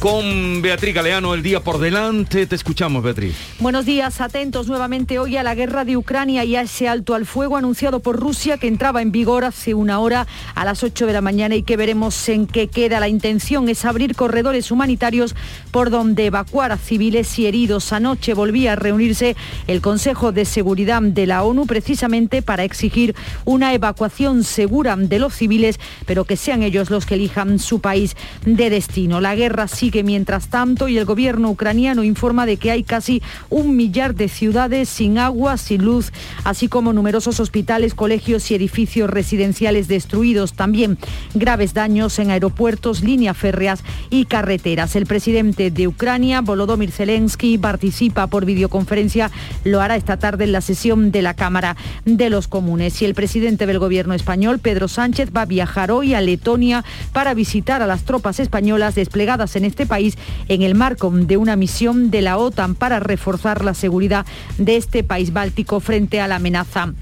Con Beatriz Galeano, el día por delante. Te escuchamos, Beatriz. Buenos días, atentos nuevamente hoy a la guerra de Ucrania y a ese alto al fuego anunciado por Rusia que entraba en vigor hace una hora a las 8 de la mañana y que veremos en qué queda. La intención es abrir corredores humanitarios por donde evacuar a civiles y heridos. Anoche volvía a reunirse el Consejo de Seguridad de la ONU precisamente para exigir una evacuación segura de los civiles, pero que sean ellos los que elijan su país de destino. La guerra sigue mientras tanto y el gobierno ucraniano informa de que hay casi un millar de ciudades sin agua, sin luz, así como numerosos hospitales, colegios y edificios residenciales destruidos. También graves daños en aeropuertos, líneas férreas y carreteras. El presidente de Ucrania, Volodymyr Zelensky, participa por videoconferencia. Lo hará esta tarde en la sesión de la Cámara de los Comunes. Y el presidente del gobierno español, Pedro Sánchez, va a viajar hoy a Letonia para visitar a las tropas españolas desplegadas en este país en el marco de una misión de la OTAN para reforzar la seguridad de este país báltico frente a la amenaza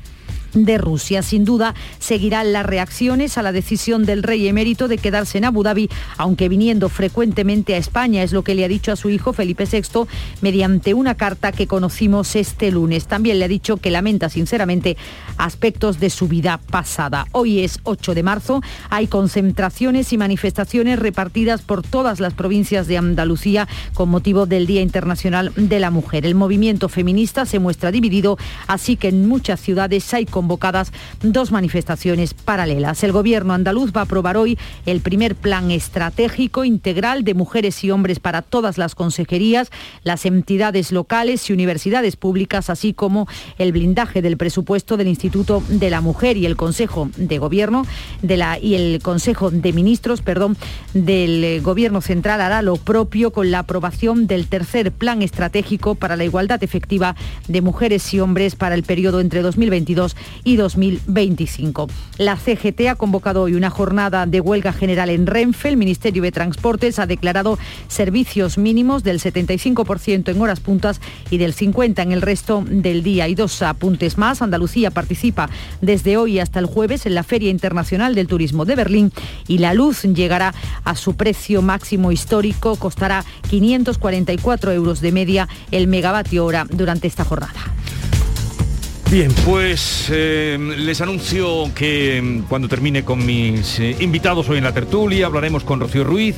de Rusia. Sin duda seguirán las reacciones a la decisión del rey emérito de quedarse en Abu Dhabi, aunque viniendo frecuentemente a España, es lo que le ha dicho a su hijo Felipe VI mediante una carta que conocimos este lunes. También le ha dicho que lamenta sinceramente aspectos de su vida pasada. Hoy es 8 de marzo, hay concentraciones y manifestaciones repartidas por todas las provincias de Andalucía con motivo del Día Internacional de la Mujer. El movimiento feminista se muestra dividido, así que en muchas ciudades hay convocadas dos manifestaciones paralelas. El gobierno andaluz va a aprobar hoy el primer plan estratégico integral de mujeres y hombres para todas las consejerías, las entidades locales y universidades públicas, así como el blindaje del presupuesto del Instituto de la Mujer y el Consejo de Gobierno de la, y el Consejo de Ministros, perdón, del Gobierno Central hará lo propio con la aprobación del tercer plan estratégico para la igualdad efectiva de mujeres y hombres para el periodo entre 2022 y 2025. La CGT ha convocado hoy una jornada de huelga general en Renfe. El Ministerio de Transportes ha declarado servicios mínimos del 75% en horas puntas y del 50% en el resto del día. Y dos apuntes más. Andalucía participa desde hoy hasta el jueves en la Feria Internacional del Turismo de Berlín y la luz llegará a su precio máximo histórico. Costará 544 euros de media el megavatio hora durante esta jornada. Bien, pues eh, les anuncio que mm, cuando termine con mis eh, invitados hoy en la tertulia hablaremos con Rocío Ruiz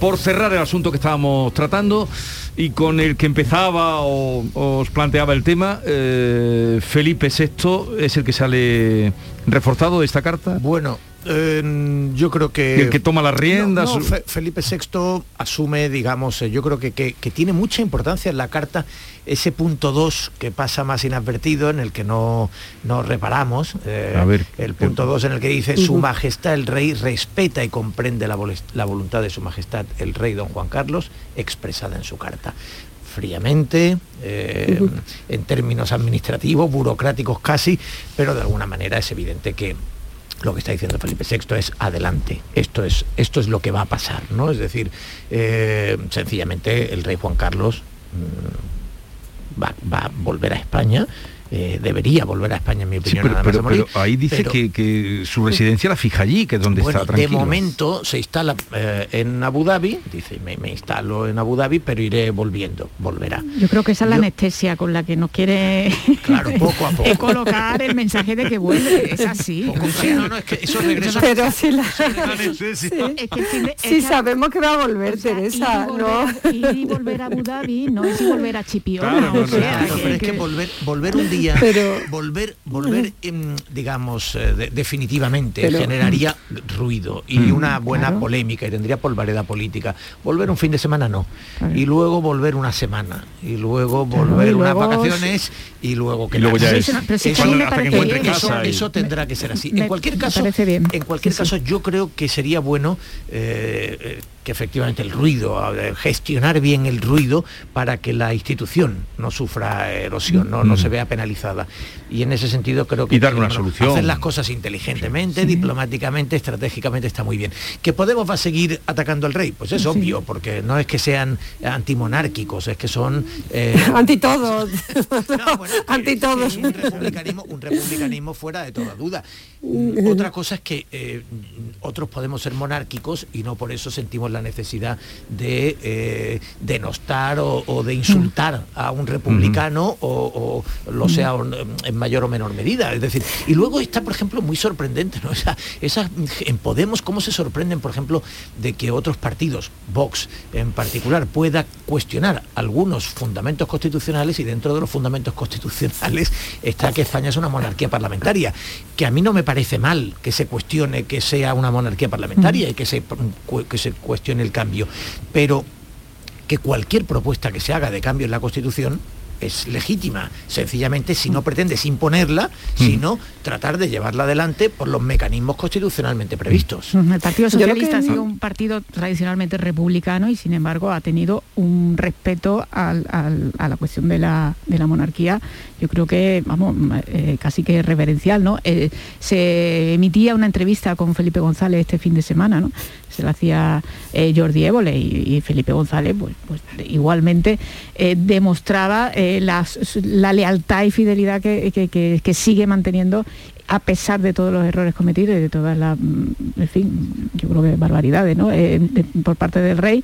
por cerrar el asunto que estábamos tratando y con el que empezaba o os planteaba el tema. eh, Felipe VI es el que sale reforzado de esta carta. Bueno, eh, yo creo que... El que toma las riendas. No, no, Fe- Felipe VI asume, digamos, eh, yo creo que, que- que tiene mucha importancia en la carta ese punto 2 que pasa más inadvertido, en el que no, no reparamos. eh, A ver, el punto 2 en el que dice, Su Majestad el Rey respeta y comprende la, la voluntad de Su Majestad el Rey Don Juan Carlos, expresada en su carta fríamente, eh, en términos administrativos, burocráticos casi, pero de alguna manera es evidente que lo que está diciendo Felipe VI es adelante, esto es, esto es lo que va a pasar, ¿no? Es decir, eh, sencillamente el rey Juan Carlos mm, va, va a volver a España, eh, debería volver a España en mi Sí, opinión. pero, nada más pero- a morir, pero ahí dice pero- que, que su residencia la fija allí, que es donde bueno, está de tranquilo. momento se instala eh, en Abu Dhabi, dice, me, me instalo en Abu Dhabi, pero iré volviendo, volverá. Yo creo que esa es la anestesia con la que nos quiere Claro, poco a poco. colocar el mensaje de que vuelve. Es así. Poco- sí, no, no, es que esos regresos... Pero si, la- Es que fin de- es si que- sabemos que va a volver, o sea, Teresa, ir y ¿no? volver, ir y volver a Abu Dhabi no es volver a Chipiona. Claro, no, o no, sea, Claro, pero es que volver, volver un día, Pero- volver, volver, em, digamos, eh, de- definitivamente Pero- generaría ruido y Mm. una buena Claro. polémica y tendría polvareda política. Volver un fin de semana no. Claro. Y luego volver una semana. Y luego volver y unas vacaciones y luego que Y luego ya es. pero me que bien. eso, tendrá que ser así. Me- en cualquier caso, bien. en cualquier Sí, sí. caso, yo creo que sería bueno eh, eh, que efectivamente el ruido, gestionar bien el ruido para que la institución no sufra erosión, no, no se vea penalizada. Y en ese sentido creo que Y darle una solución. hacer las cosas inteligentemente, diplomáticamente, estratégicamente está muy bien. ¿Que Podemos va a seguir atacando al rey? Pues es obvio, porque no es que sean antimonárquicos, es que son... eh, Anti todo. no, bueno, Anti que todo. hay un republicanismo, un republicanismo fuera de toda duda. Mm, Otra cosa es que eh, otros podemos ser monárquicos y no por eso sentimos la necesidad de eh, denostar o, o de insultar a un republicano o, o lo sea en mayor o menor medida. Es decir, y luego está, por ejemplo, muy sorprendente, ¿no? Esa, esa- en Podemos, cómo se sorprenden, por ejemplo, de que otros partidos, Vox en particular, pueda cuestionar algunos fundamentos constitucionales y dentro de los fundamentos constitucionales está que España es una monarquía parlamentaria, que a mí no me parece mal que se cuestione que sea una monarquía parlamentaria y que se, que se cuestione el cambio, pero que cualquier propuesta que se haga de cambio en la Constitución es legítima, sencillamente si no pretendes imponerla, sino tratar de llevarla adelante por los mecanismos constitucionalmente previstos. El Partido Socialista que- ha sido un partido tradicionalmente republicano y sin embargo ha tenido un respeto al- al- a la cuestión de la, de la monarquía, yo creo que, vamos, eh, casi que reverencial, ¿no? Eh, se emitía una entrevista con Felipe González este fin de semana, ¿no? Se la hacía eh, Jordi Évole y, Felipe González, pues, pues igualmente eh, demostraba eh, la, lealtad y fidelidad que, que- que- sigue manteniendo a pesar de todos los errores cometidos y de todas las, mm, en fin, yo creo que barbaridades, ¿no? Por parte del rey,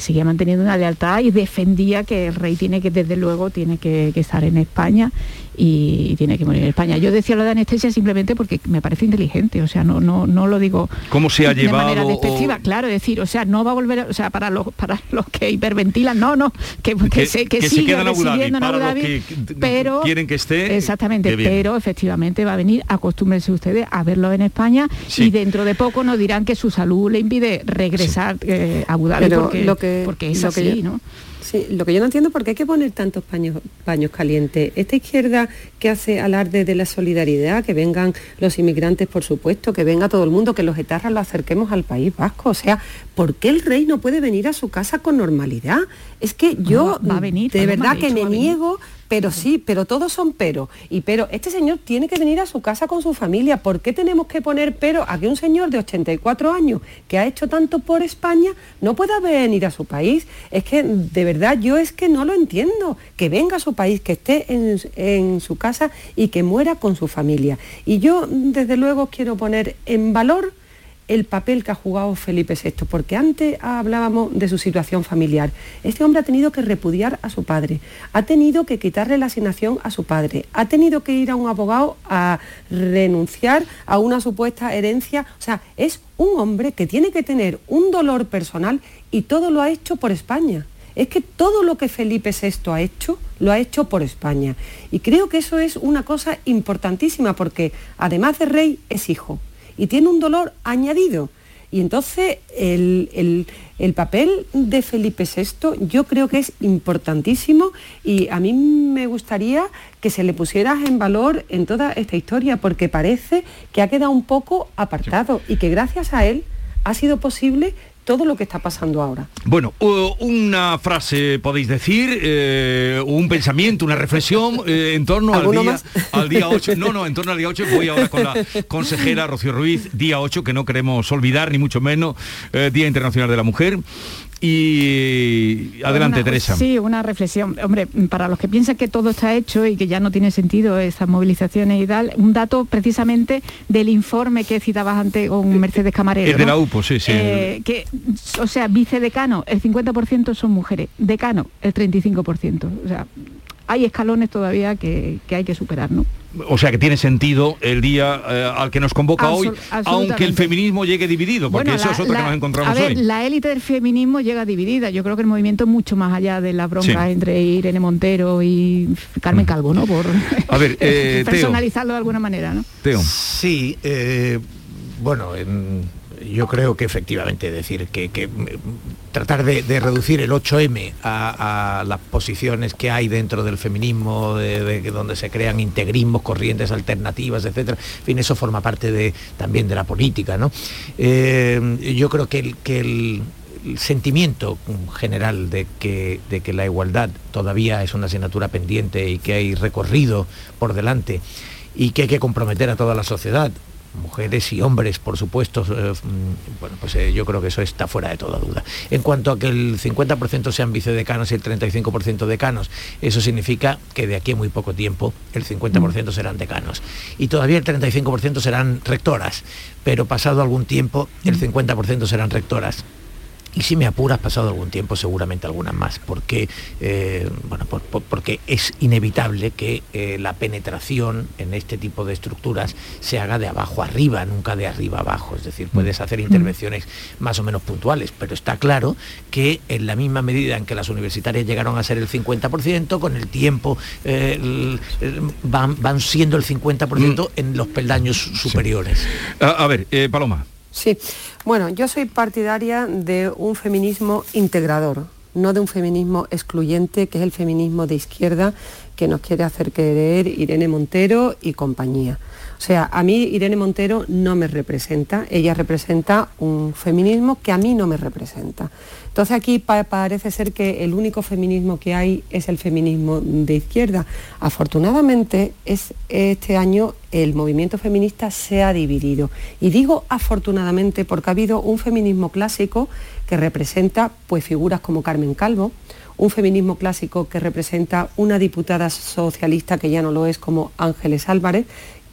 seguía manteniendo una lealtad y defendía que el rey tiene que, desde luego, tiene que estar en España y tiene que morir en España. Yo decía lo de anestesia simplemente porque me parece inteligente, o sea, no, no, no lo digo ¿Cómo se ha de manera llevado despectiva, o- claro, decir, o sea, no va a volver, a- o sea, para los para los que hiperventilan, no, no, que, que, Que- se, que, que se siga residiendo en Abu Dhabi, qu- pero quieren que esté, exactamente, pero efectivamente va a venir, acostúmbrense ustedes a verlo en España Sí. y dentro de poco nos dirán que su salud le impide regresar eh, a Abu Dhabi Pero porque, lo que- porque es lo que así, yo- ¿no? Sí, lo que yo no entiendo por qué hay que poner tantos paños, paños calientes. Esta izquierda que hace alarde de la solidaridad, que vengan los inmigrantes, por supuesto, que venga todo el mundo, que los etarras lo acerquemos al País Vasco. O sea, ¿por qué el rey no puede venir a su casa con normalidad? Es que yo va a venir, de verdad que me venir. Pero sí, pero todos son pero. Y pero, este señor tiene que venir a su casa con su familia. ¿Por qué tenemos que poner pero a que un señor de 84 años que ha hecho tanto por España no pueda venir a su país? Es que de verdad yo es que no lo entiendo. Que venga a su país, que esté en, en su casa y que muera con su familia. Y yo desde luego quiero poner en valor el papel que ha jugado Felipe VI, porque antes hablábamos de su situación familiar. Este hombre ha tenido que repudiar a su padre, ha tenido que quitarle la asignación a su padre, ha tenido que ir a un abogado a renunciar a una supuesta herencia. O sea, es un hombre que tiene que tener un dolor personal y todo lo ha hecho por España. Es que todo lo que Felipe VI ha hecho, lo ha hecho por España. Y creo que eso es una cosa importantísima porque además de rey es hijo y tiene un dolor añadido. Y entonces el, el- el papel de Felipe VI yo creo que es importantísimo y a mí me gustaría que se le pusiera en valor en toda esta historia porque parece que ha quedado un poco apartado y que gracias a él ha sido posible todo lo que está pasando ahora. Bueno, una frase podéis decir, eh, un pensamiento, una reflexión eh, en torno al ¿Alguno día, más? al día 8. No, no, en torno al día 8 voy ahora con la consejera Rocío Ruiz, día 8, que no queremos olvidar, ni mucho menos, eh, Día Internacional de la Mujer. Y adelante, Una- Teresa. Sí, una reflexión. Hombre, para los que piensan que todo está hecho y que ya no tiene sentido estas movilizaciones y tal, un dato precisamente del informe que citabas antes con Mercedes Camarero. El de la UPO, sí, sí. Eh, que, o sea, vicedecano, el 50% son mujeres, decano, el 35%. O sea, hay escalones todavía que, que hay que superar, ¿no? O sea que tiene sentido el día eh, al que nos convoca Absol- hoy, aunque el feminismo llegue dividido, porque Bueno, eso la- es otra la- que nos encontramos a ver, hoy. La élite del feminismo llega dividida. Yo creo que el movimiento es mucho más allá de la bronca Sí. entre Irene Montero y Carmen Calvo, ¿no? Por A ver, eh, Teo. personalizarlo de alguna manera, ¿no? Teo. Sí, eh, bueno, en- yo creo que efectivamente, decir, que, mm, tratar de, reducir el 8M a, las posiciones que hay dentro del feminismo, de, donde se crean integrismos, corrientes alternativas, etcétera, en fin, eso forma parte de, también de la política, ¿no? Eh, yo creo que el, que el sentimiento general de que, de que la igualdad todavía es una asignatura pendiente y que hay recorrido por delante y que hay que comprometer a toda la sociedad mujeres y hombres, por supuesto, eh, mm, bueno, pues eh, yo creo que eso está fuera de toda duda. En cuanto a que el 50% sean vicedecanos y el 35% decanos, eso significa que de aquí a muy poco tiempo el 50% serán decanos. Y todavía el 35% serán rectoras, pero pasado algún tiempo el 50% serán rectoras y si me apuras, pasado algún tiempo, seguramente algunas más, porque, eh, bueno, porque es inevitable que eh, la penetración en este tipo de estructuras se haga de abajo arriba, nunca de arriba abajo. Es decir, puedes hacer mm. intervenciones más o menos puntuales, pero está claro que en la misma medida en que las universitarias llegaron a ser el 50%, con el tiempo eh, van, van, siendo el 50% mm. en los peldaños superiores. a ver, Paloma. Sí, bueno, yo soy partidaria de un feminismo integrador, no de un feminismo excluyente, que es el feminismo de izquierda que nos quiere hacer creer Irene Montero y compañía. O sea, a mí Irene Montero no me representa, ella representa un feminismo que a mí no me representa. Entonces aquí parece ser que el único feminismo que hay es el feminismo de izquierda. Afortunadamente es, este año el movimiento feminista se ha dividido. Y digo afortunadamente porque ha habido un feminismo clásico que representa pues, figuras como Carmen Calvo, un feminismo clásico que representa una diputada socialista que ya no lo es como Ángeles Álvarez,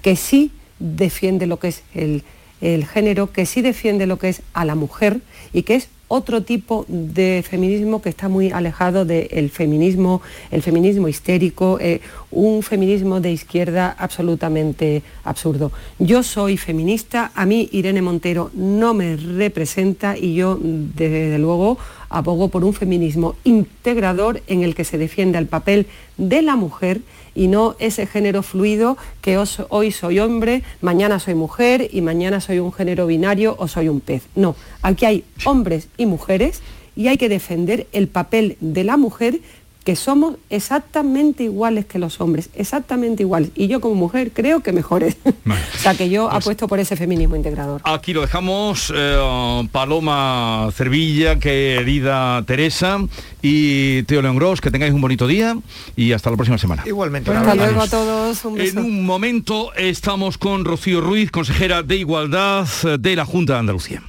que sí defiende lo que es el, el género, que sí defiende lo que es a la mujer y que es otro tipo de feminismo que está muy alejado del feminismo, el feminismo histérico, eh, un feminismo de izquierda absolutamente absurdo. Yo soy feminista, a mí Irene Montero no me representa y yo desde luego abogo por un feminismo integrador en el que se defienda el papel de la mujer y no ese género fluido que hoy soy hombre, mañana soy mujer y mañana soy un género binario o soy un pez. No, aquí hay hombres y mujeres y hay que defender el papel de la mujer que somos exactamente iguales que los hombres, exactamente iguales. Y yo como mujer creo que mejores. o sea que yo pues apuesto por ese feminismo integrador. Aquí lo dejamos, eh, Paloma Cervilla, querida Teresa y Teo León Gross, que tengáis un bonito día y hasta la próxima semana. Igualmente. hasta luego a todos. En un momento estamos con Rocío Ruiz, consejera de Igualdad de la Junta de Andalucía.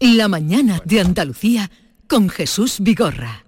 La mañana de Andalucía con Jesús Vigorra.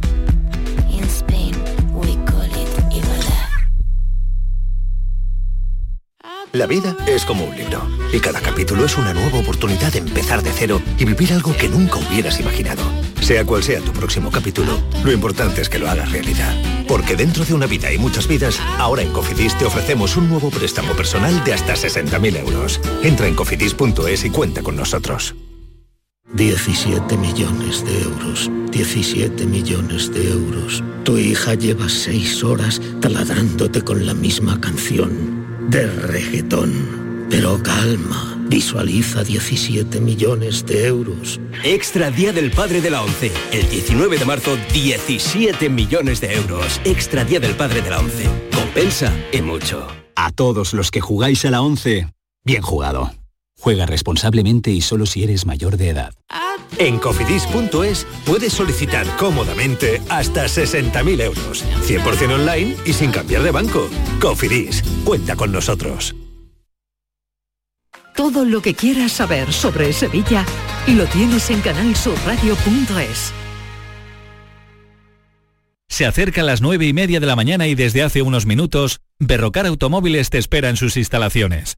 La vida es como un libro y cada capítulo es una nueva oportunidad de empezar de cero y vivir algo que nunca hubieras imaginado. Sea cual sea tu próximo capítulo, lo importante es que lo hagas realidad. Porque dentro de una vida y muchas vidas, ahora en Cofidis te ofrecemos un nuevo préstamo personal de hasta 60.000 euros. Entra en cofidis.es y cuenta con nosotros. 17 millones de euros. 17 millones de euros. Tu hija lleva 6 horas taladrándote con la misma canción de reggaetón. Pero calma, visualiza 17 millones de euros. Extra Día del Padre de la ONCE. El 19 de marzo, 17 millones de euros. Extra Día del Padre de la ONCE. Compensa y mucho. A todos los que jugáis a la ONCE, bien jugado. Juega responsablemente y solo si eres mayor de edad. En cofidis.es puedes solicitar cómodamente hasta 60.000 euros, 100% online y sin cambiar de banco. Cofidis, cuenta con nosotros. Todo lo que quieras saber sobre Sevilla lo tienes en canalsurradio.es. Se acerca a las nueve y media de la mañana y desde hace unos minutos, Berrocar Automóviles te espera en sus instalaciones.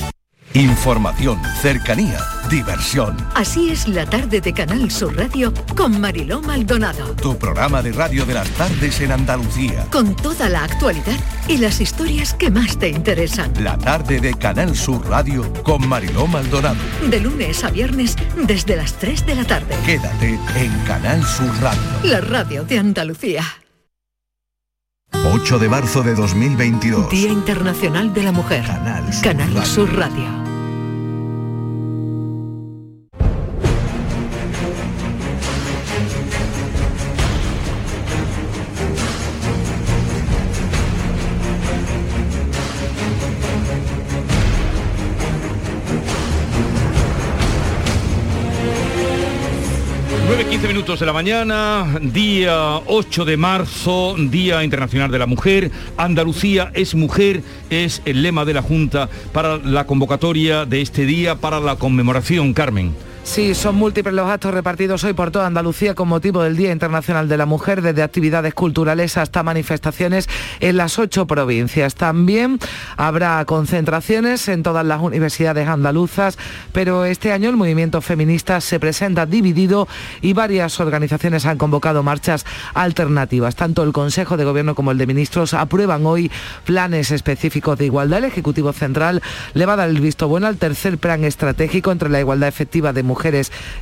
Información, cercanía, diversión. Así es la tarde de Canal Sur Radio con Mariló Maldonado. Tu programa de radio de las tardes en Andalucía. Con toda la actualidad y las historias que más te interesan. La tarde de Canal Sur Radio con Mariló Maldonado. De lunes a viernes desde las 3 de la tarde. Quédate en Canal Sur Radio. La radio de Andalucía. 8 de marzo de 2022. Día Internacional de la Mujer. Canal Sur Canal. Sur Radio. De la mañana, día 8 de marzo, Día Internacional de la Mujer. Andalucía es mujer, es el lema de la Junta para la convocatoria de este día, para la conmemoración, Carmen. Sí, son múltiples los actos repartidos hoy por toda Andalucía con motivo del Día Internacional de la Mujer, desde actividades culturales hasta manifestaciones en las ocho provincias. También habrá concentraciones en todas las universidades andaluzas, pero este año el movimiento feminista se presenta dividido y varias organizaciones han convocado marchas alternativas. Tanto el Consejo de Gobierno como el de Ministros aprueban hoy planes específicos de igualdad. El Ejecutivo Central le va a dar el visto bueno al tercer plan estratégico entre la igualdad efectiva de mujeres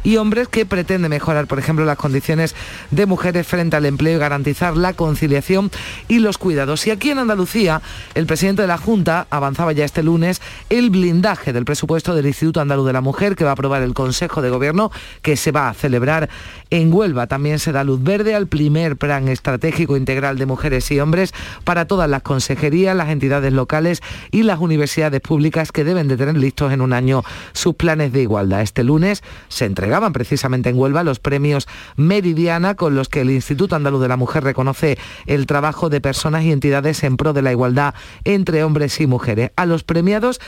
y hombres que pretende mejorar, por ejemplo, las condiciones de mujeres frente al empleo y garantizar la conciliación y los cuidados. Y aquí en Andalucía, el presidente de la Junta avanzaba ya este lunes el blindaje del presupuesto del Instituto Andaluz de la Mujer que va a aprobar el Consejo de Gobierno que se va a celebrar en Huelva. También se da luz verde al primer plan estratégico integral de mujeres y hombres para todas las consejerías, las entidades locales y las universidades públicas que deben de tener listos en un año sus planes de igualdad. Este lunes se entregaban precisamente en Huelva los premios Meridiana con los que el Instituto Andaluz de la Mujer reconoce el trabajo de personas y entidades en pro de la igualdad entre hombres y mujeres. A los premiados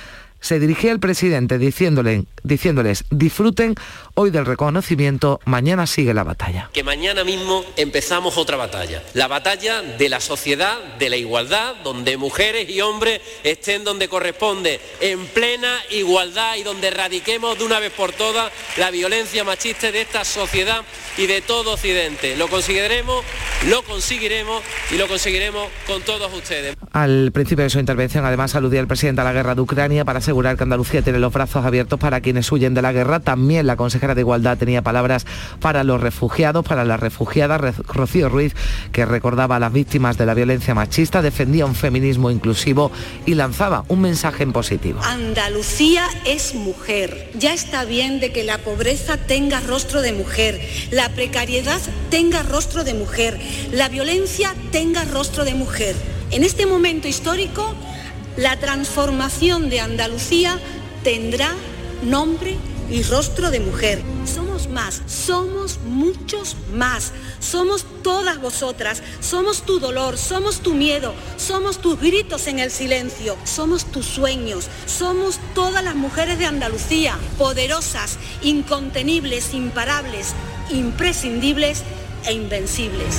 se dirigía el presidente diciéndole, diciéndoles disfruten hoy del reconocimiento, mañana sigue la batalla. que mañana mismo empezamos otra batalla. La batalla de la sociedad, de la igualdad, donde mujeres y hombres estén donde corresponde, en plena igualdad y donde erradiquemos de una vez por todas la violencia machista de esta sociedad y de todo Occidente. Lo conseguiremos, lo conseguiremos y lo conseguiremos con todos ustedes. Al principio de su intervención, además, aludía el presidente a la guerra de Ucrania para asegurar que Andalucía tiene los brazos abiertos para quienes huyen de la guerra. También la consejera de Igualdad tenía palabras para los refugiados, para la refugiada Re- Rocío Ruiz, que recordaba a las víctimas de la violencia machista, defendía un feminismo inclusivo y lanzaba un mensaje en positivo. Andalucía es mujer. Ya está bien de que la pobreza tenga rostro de mujer, la precariedad tenga rostro de mujer, la violencia tenga rostro de mujer. En este momento histórico, la transformación de Andalucía tendrá nombre y rostro de mujer. Somos más, somos muchos más. Somos todas vosotras, somos tu dolor, somos tu miedo, somos tus gritos en el silencio, somos tus sueños, somos todas las mujeres de Andalucía, poderosas, incontenibles, imparables, imprescindibles e invencibles.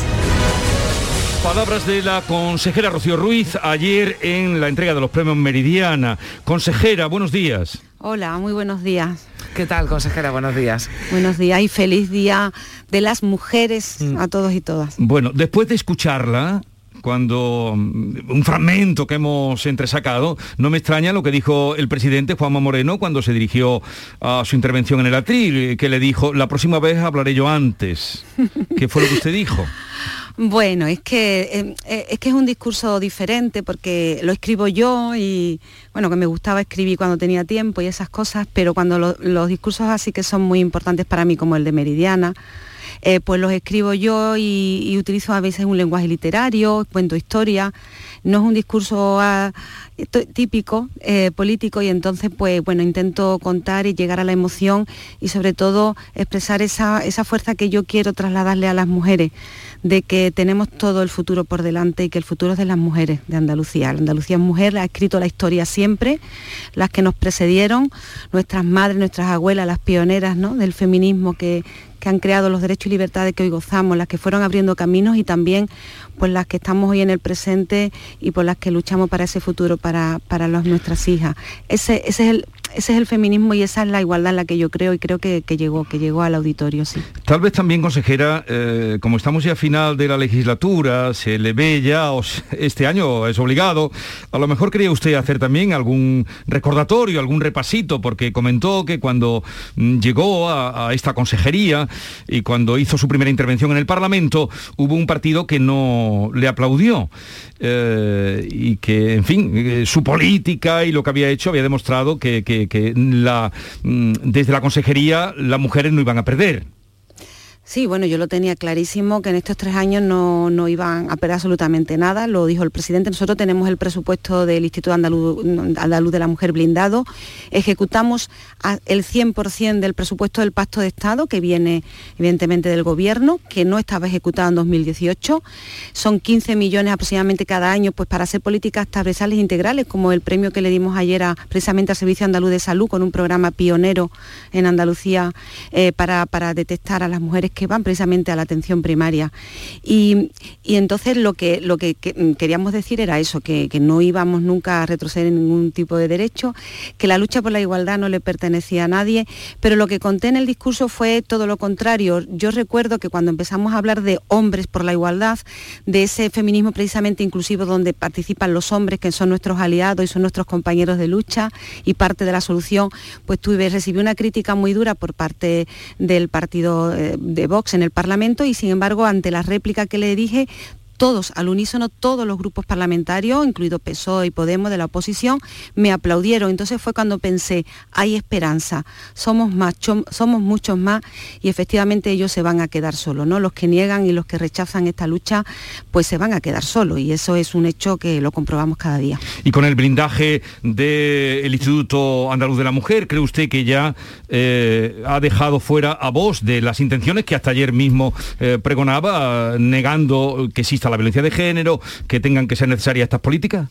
Palabras de la consejera Rocío Ruiz ayer en la entrega de los premios Meridiana. Consejera, buenos días. Hola, muy buenos días. ¿Qué tal, consejera? Buenos días. Buenos días y feliz día de las mujeres a todos y todas. Bueno, después de escucharla, cuando mm, un fragmento que hemos entresacado, no me extraña lo que dijo el presidente Juanma Moreno cuando se dirigió a su intervención en el atril, que le dijo, la próxima vez hablaré yo antes. ¿Qué fue lo que usted dijo? Bueno, es que, eh, eh, es que es un discurso diferente porque lo escribo yo y bueno, que me gustaba escribir cuando tenía tiempo y esas cosas, pero cuando lo- los discursos así que son muy importantes para mí, como el de Meridiana, eh, pues los escribo yo y, utilizo a veces un lenguaje literario, cuento historia, no es un discurso ah, típico eh, político y entonces pues bueno intento contar y llegar a la emoción y sobre todo expresar esa, esa fuerza que yo quiero trasladarle a las mujeres de que tenemos todo el futuro por delante y que el futuro es de las mujeres de Andalucía. La Andalucía es mujer, ha escrito la historia siempre, las que nos precedieron, nuestras madres, nuestras abuelas, las pioneras ¿no? del feminismo que, que han creado los derechos y libertades que hoy gozamos, las que fueron abriendo caminos y también pues las que estamos hoy en el presente y por las que luchamos para ese futuro para, para nuestras hijas. Ese, ese, es el, ese es el feminismo y esa es la igualdad en la que yo creo y creo que, que llegó, que llegó al auditorio, sí. Tal vez también, consejera, eh, como estamos ya a final de la legislatura, se le ve ya, os- este año es obligado, a lo mejor quería usted hacer también algún recordatorio, algún repasito, porque comentó que cuando mm, llegó a esta consejería y cuando hizo su primera intervención en el Parlamento, hubo un partido que no le aplaudió eh, y que, en fin, eh, su política y lo que había hecho había demostrado que, mm, desde la consejería las mujeres no iban a perder. Sí, bueno, yo lo tenía clarísimo que en estos tres años no, no iban a perder absolutamente nada, lo dijo el presidente. Nosotros tenemos el presupuesto del Instituto Andaluz, Andaluz de la Mujer blindado, ejecutamos el 100% del presupuesto del Pacto de Estado, que viene evidentemente del Gobierno, que no estaba ejecutado en 2018. Son 15 millones aproximadamente cada año pues, para hacer políticas transversales integrales, como el premio que le dimos ayer a- precisamente al Servicio Andaluz de Salud, con un programa pionero en Andalucía eh, para, para detectar a las mujeres que van precisamente a la atención primaria. Y, y entonces lo que, lo que, que, queríamos decir era eso, que, que no íbamos nunca a retroceder en ningún tipo de derecho, que la lucha por la igualdad no le pertenecía a nadie, pero lo que conté en el discurso fue todo lo contrario. Yo recuerdo que cuando empezamos a hablar de hombres por la igualdad, de ese feminismo precisamente inclusivo donde participan los hombres que son nuestros aliados y son nuestros compañeros de lucha y parte de la solución, pues tuve, recibí una crítica muy dura por parte del partido eh, de Vox en el Parlamento y sin embargo ante la réplica que le dije todos, al unísono, todos los grupos parlamentarios, incluido PSOE y Podemos de la oposición, me aplaudieron. Entonces fue cuando pensé, hay esperanza, somos más, somos muchos más y efectivamente ellos se van a quedar solos, ¿no? Los que niegan y los que rechazan esta lucha, pues se van a quedar solos y eso es un hecho que lo comprobamos cada día. Y con el blindaje del Instituto Andaluz de la Mujer, ¿cree usted que ya eh, ha dejado fuera a vos de las intenciones que hasta ayer mismo eh, pregonaba, eh, negando que exista la violencia de género, que tengan que ser necesarias estas políticas?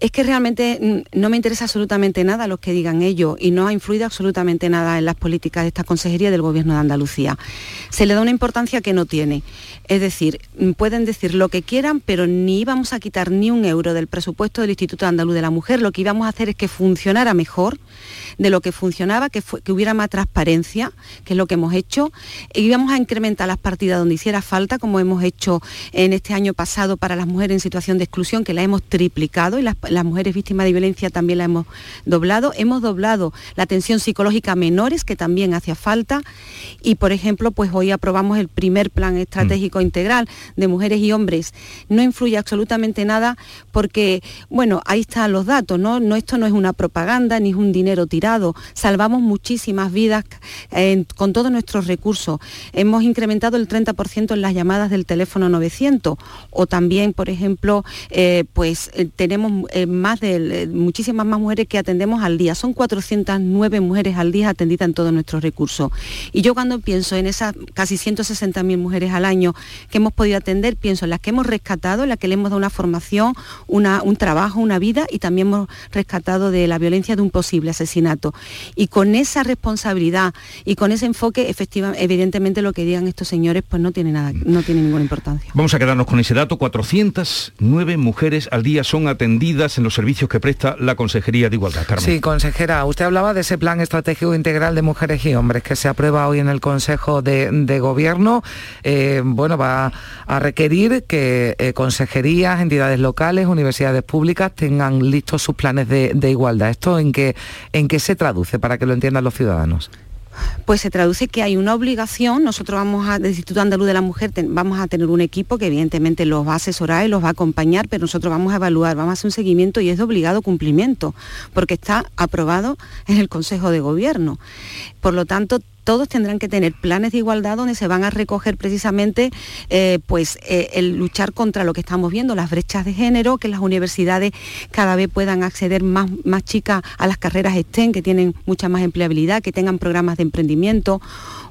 Es que realmente mm, no me interesa absolutamente nada lo que digan ellos y no ha influido absolutamente nada en las políticas de esta consejería del Gobierno de Andalucía. Se le da una importancia que no tiene. Es decir, mm, pueden decir lo que quieran, pero ni íbamos a quitar ni un euro del presupuesto del Instituto Andaluz de la Mujer. Lo que íbamos a hacer es que funcionara mejor de lo que funcionaba, que, hubiera más transparencia, que es lo que hemos hecho. E íbamos a incrementar las partidas donde hiciera falta, como hemos hecho en este año pasado para las mujeres en situación de exclusión, que la hemos triplicado y las, las mujeres víctimas de violencia también la hemos doblado. Hemos doblado la atención psicológica a menores, que también hacía falta. Y, por ejemplo, pues hoy aprobamos el primer plan estratégico integral de mujeres y hombres. No influye absolutamente nada porque, bueno, ahí están los datos, ¿no? no esto no es una propaganda ni es un dinero tirado. Salvamos muchísimas vidas eh, con todos nuestros recursos. Hemos incrementado el 30% en las llamadas del teléfono 900 o también, por ejemplo, eh, pues eh, tenemos eh, más de eh, muchísimas más mujeres que atendemos al día. Son 409 mujeres al día atendidas en todos nuestros recursos. Y yo cuando pienso en esas casi 160.000 mujeres al año que hemos podido atender, pienso en las que hemos rescatado, en las que le hemos dado una formación, una- un trabajo, una vida y también hemos rescatado de la violencia de un posible asesinato. Y con esa responsabilidad y con ese enfoque, efectivamente, evidentemente lo que digan estos señores pues no tiene nada, no tiene ninguna importancia. Vamos a quedarnos con ese dato. 409 mujeres al día son atendidas en los servicios que presta la Consejería de Igualdad. Carmen. Sí, consejera, usted hablaba de ese plan estratégico integral de mujeres y hombres que se aprueba hoy en el Consejo de, Gobierno. Eh, bueno, va a requerir que eh, consejerías, entidades locales, universidades públicas tengan listos sus planes de, de igualdad. ¿Esto en qué, en qué se traduce para que lo entiendan los ciudadanos? Pues se traduce que hay una obligación, nosotros vamos a, del Instituto Andaluz de la Mujer, vamos a tener un equipo que evidentemente los va a asesorar y los va a acompañar, pero nosotros vamos a evaluar, vamos a hacer un seguimiento y es de obligado cumplimiento, porque está aprobado en el Consejo de Gobierno. Por lo tanto, todos tendrán que tener planes de igualdad donde se van a recoger precisamente eh, pues, eh, el luchar contra lo que estamos viendo, las brechas de género, que las universidades cada vez puedan acceder más, más chicas a las carreras STEM, que tienen mucha más empleabilidad, que tengan programas de emprendimiento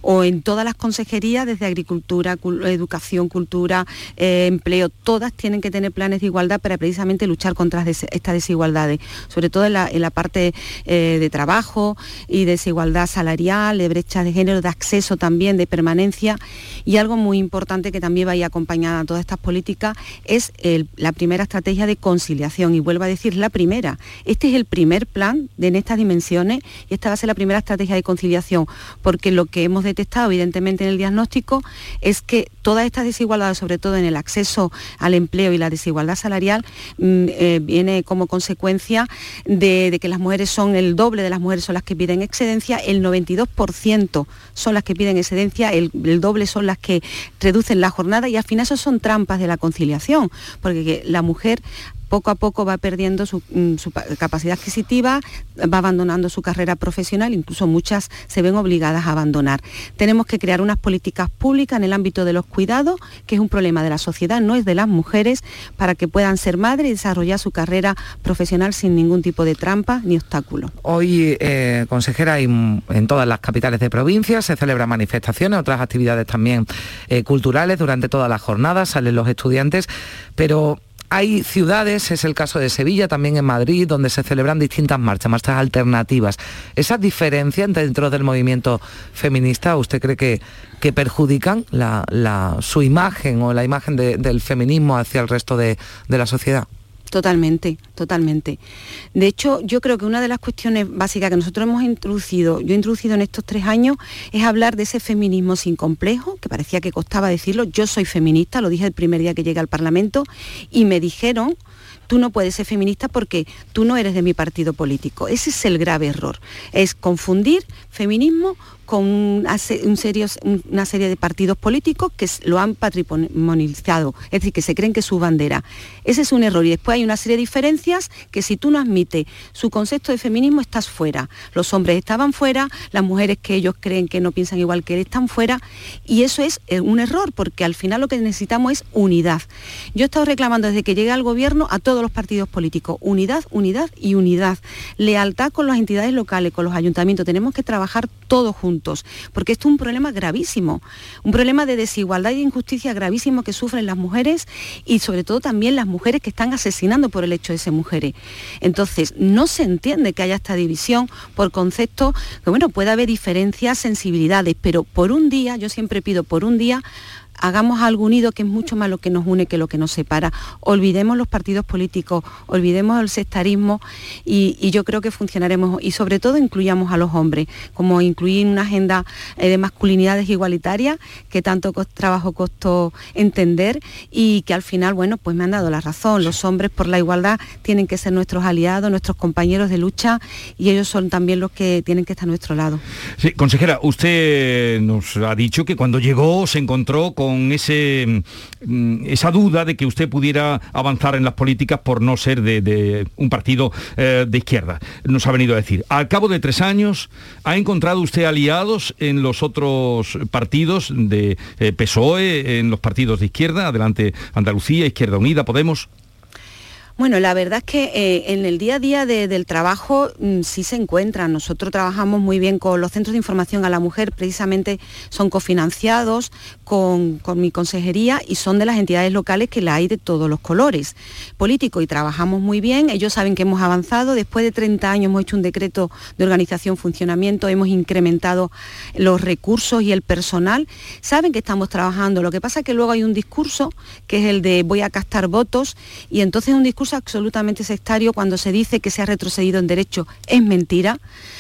o en todas las consejerías, desde agricultura, educación, cultura, eh, empleo, todas tienen que tener planes de igualdad para precisamente luchar contra estas desigualdades, sobre todo en la, parte de trabajo y desigualdad salarial, de brecha de género, de acceso también, de permanencia. Y algo muy importante que también vaya acompañada a todas estas políticas es la primera estrategia de conciliación. Y vuelvo a decir, la primera. Este es el primer plan de, en estas dimensiones y esta va a ser la primera estrategia de conciliación, porque lo que hemos detectado evidentemente en el diagnóstico es que todas estas desigualdades, sobre todo en el acceso al empleo y la desigualdad salarial, mm, eh, viene como consecuencia de, que las mujeres son el doble de las mujeres son las que piden excedencia, el 92% son las que piden excedencia, el, el doble son las que reducen la jornada y al final eso son trampas de la conciliación, porque la mujer poco a poco va perdiendo mm, su, capacidad adquisitiva, va abandonando su carrera profesional, incluso muchas se ven obligadas a abandonar. Tenemos que crear unas políticas públicas en el ámbito de los cuidados, que es un problema de la sociedad, no es de las mujeres, para que puedan ser madres y desarrollar su carrera profesional sin ningún tipo de trampa ni obstáculo. Hoy, eh, consejera, en todas las capitales de provincia se celebran manifestaciones, otras actividades también eh, culturales durante todas las jornadas, salen los estudiantes, pero hay ciudades, es el caso de Sevilla, también en Madrid, donde se celebran distintas marchas, marchas alternativas. ¿Esas diferencias dentro del movimiento feminista usted cree que, que perjudican su imagen o la imagen del feminismo hacia el resto de la sociedad? Totalmente, totalmente. De hecho, yo creo que una de las cuestiones básicas que nosotros hemos introducido, yo he introducido en estos tres años, es hablar de ese feminismo sin complejo, que parecía que costaba decirlo. Yo soy feminista, lo dije el primer día que llegué al Parlamento, y me dijeron, tú no puedes ser feminista porque tú no eres de mi partido político. Ese es el grave error. Es confundir feminismo con una serie de partidos políticos que lo han patrimonializado, es decir, que se creen que es su bandera. Ese es un error y después hay una serie de diferencias que si tú no admites su concepto de feminismo estás fuera. Los hombres estaban fuera, las mujeres que ellos creen que no piensan igual que él están fuera y eso es eh, un error porque al final lo que necesitamos es unidad. Yo he estado reclamando desde que llegué al gobierno a todos los partidos políticos, unidad, unidad y unidad, lealtad con las entidades locales, con los ayuntamientos, tenemos que trabajar todos juntos porque esto es un problema gravísimo, un problema de desigualdad y injusticia gravísimo que sufren las mujeres y sobre todo también las mujeres que están asesinando por el hecho de ser mujeres. Entonces, no se entiende que haya esta división por conceptos, que bueno, puede haber diferencias, sensibilidades, pero por un día, yo siempre pido por un día, hagamos algo unido que es mucho más lo que nos une que lo que nos separa. Olvidemos los partidos políticos, olvidemos el sectarismo y, yo creo que funcionaremos y sobre todo incluyamos a los hombres, como incluir una agenda eh, de masculinidades igualitarias que tanto trabajo costó entender y que al final, bueno, pues me han dado la razón. Los hombres por la igualdad tienen que ser nuestros aliados, nuestros compañeros de lucha y ellos son también los que tienen que estar a nuestro lado. Sí, consejera, usted nos ha dicho que cuando llegó se encontró con con ese, mm, esa duda de que usted pudiera avanzar en las políticas por no ser de, un partido eh, de izquierda. Nos ha venido a decir, al cabo de tres años, ¿ha encontrado usted aliados en los otros partidos de eh, PSOE, en los partidos de izquierda? Adelante Andalucía, Izquierda Unida, Podemos. Bueno, la verdad es que eh, en el día a día del trabajo mm, sí se encuentran. Nosotros trabajamos muy bien con los centros de información a la mujer, precisamente son cofinanciados con, mi consejería y son de las entidades locales que la hay de todos los colores políticos y trabajamos muy bien. Ellos saben que hemos avanzado. Después de 30 años hemos hecho un decreto de organización, funcionamiento, hemos incrementado los recursos y el personal. Saben que estamos trabajando. Lo que pasa es que luego hay un discurso que es el de voy a captar votos y entonces un discurso absolutamente sectario cuando se dice que se ha retrocedido en derecho. Es mentira.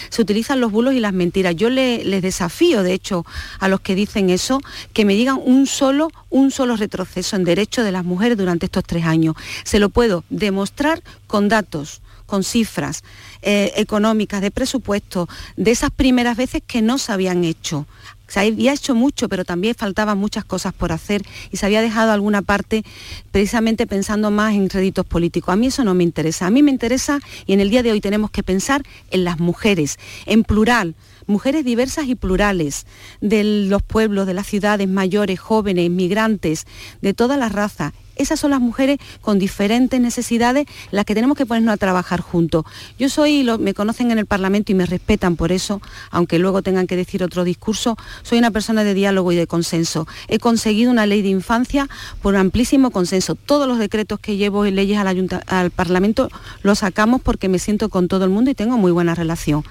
Se utilizan los bulos y las mentiras. Yo les desafío, de hecho, a los que dicen eso, que me digan un solo, un solo retroceso en derecho de las mujeres durante estos tres años. Se lo puedo demostrar con datos con cifras eh, económicas, de presupuesto, de esas primeras veces que no se habían hecho. Se había hecho mucho, pero también faltaban muchas cosas por hacer y se había dejado alguna parte precisamente pensando más en créditos políticos. A mí eso no me interesa. A mí me interesa y en el día de hoy tenemos que pensar en las mujeres, en plural, mujeres diversas y plurales, de los pueblos, de las ciudades, mayores, jóvenes, migrantes, de todas las razas esas son las mujeres con diferentes necesidades las que tenemos que ponernos a trabajar juntos. Yo soy, me conocen en el Parlamento y me respetan por eso, aunque luego tengan que decir otro discurso, soy una persona de diálogo y de consenso. He conseguido una ley de infancia por amplísimo consenso. Todos los decretos que llevo y leyes al Parlamento los sacamos porque me siento con todo el mundo y tengo muy buena relación.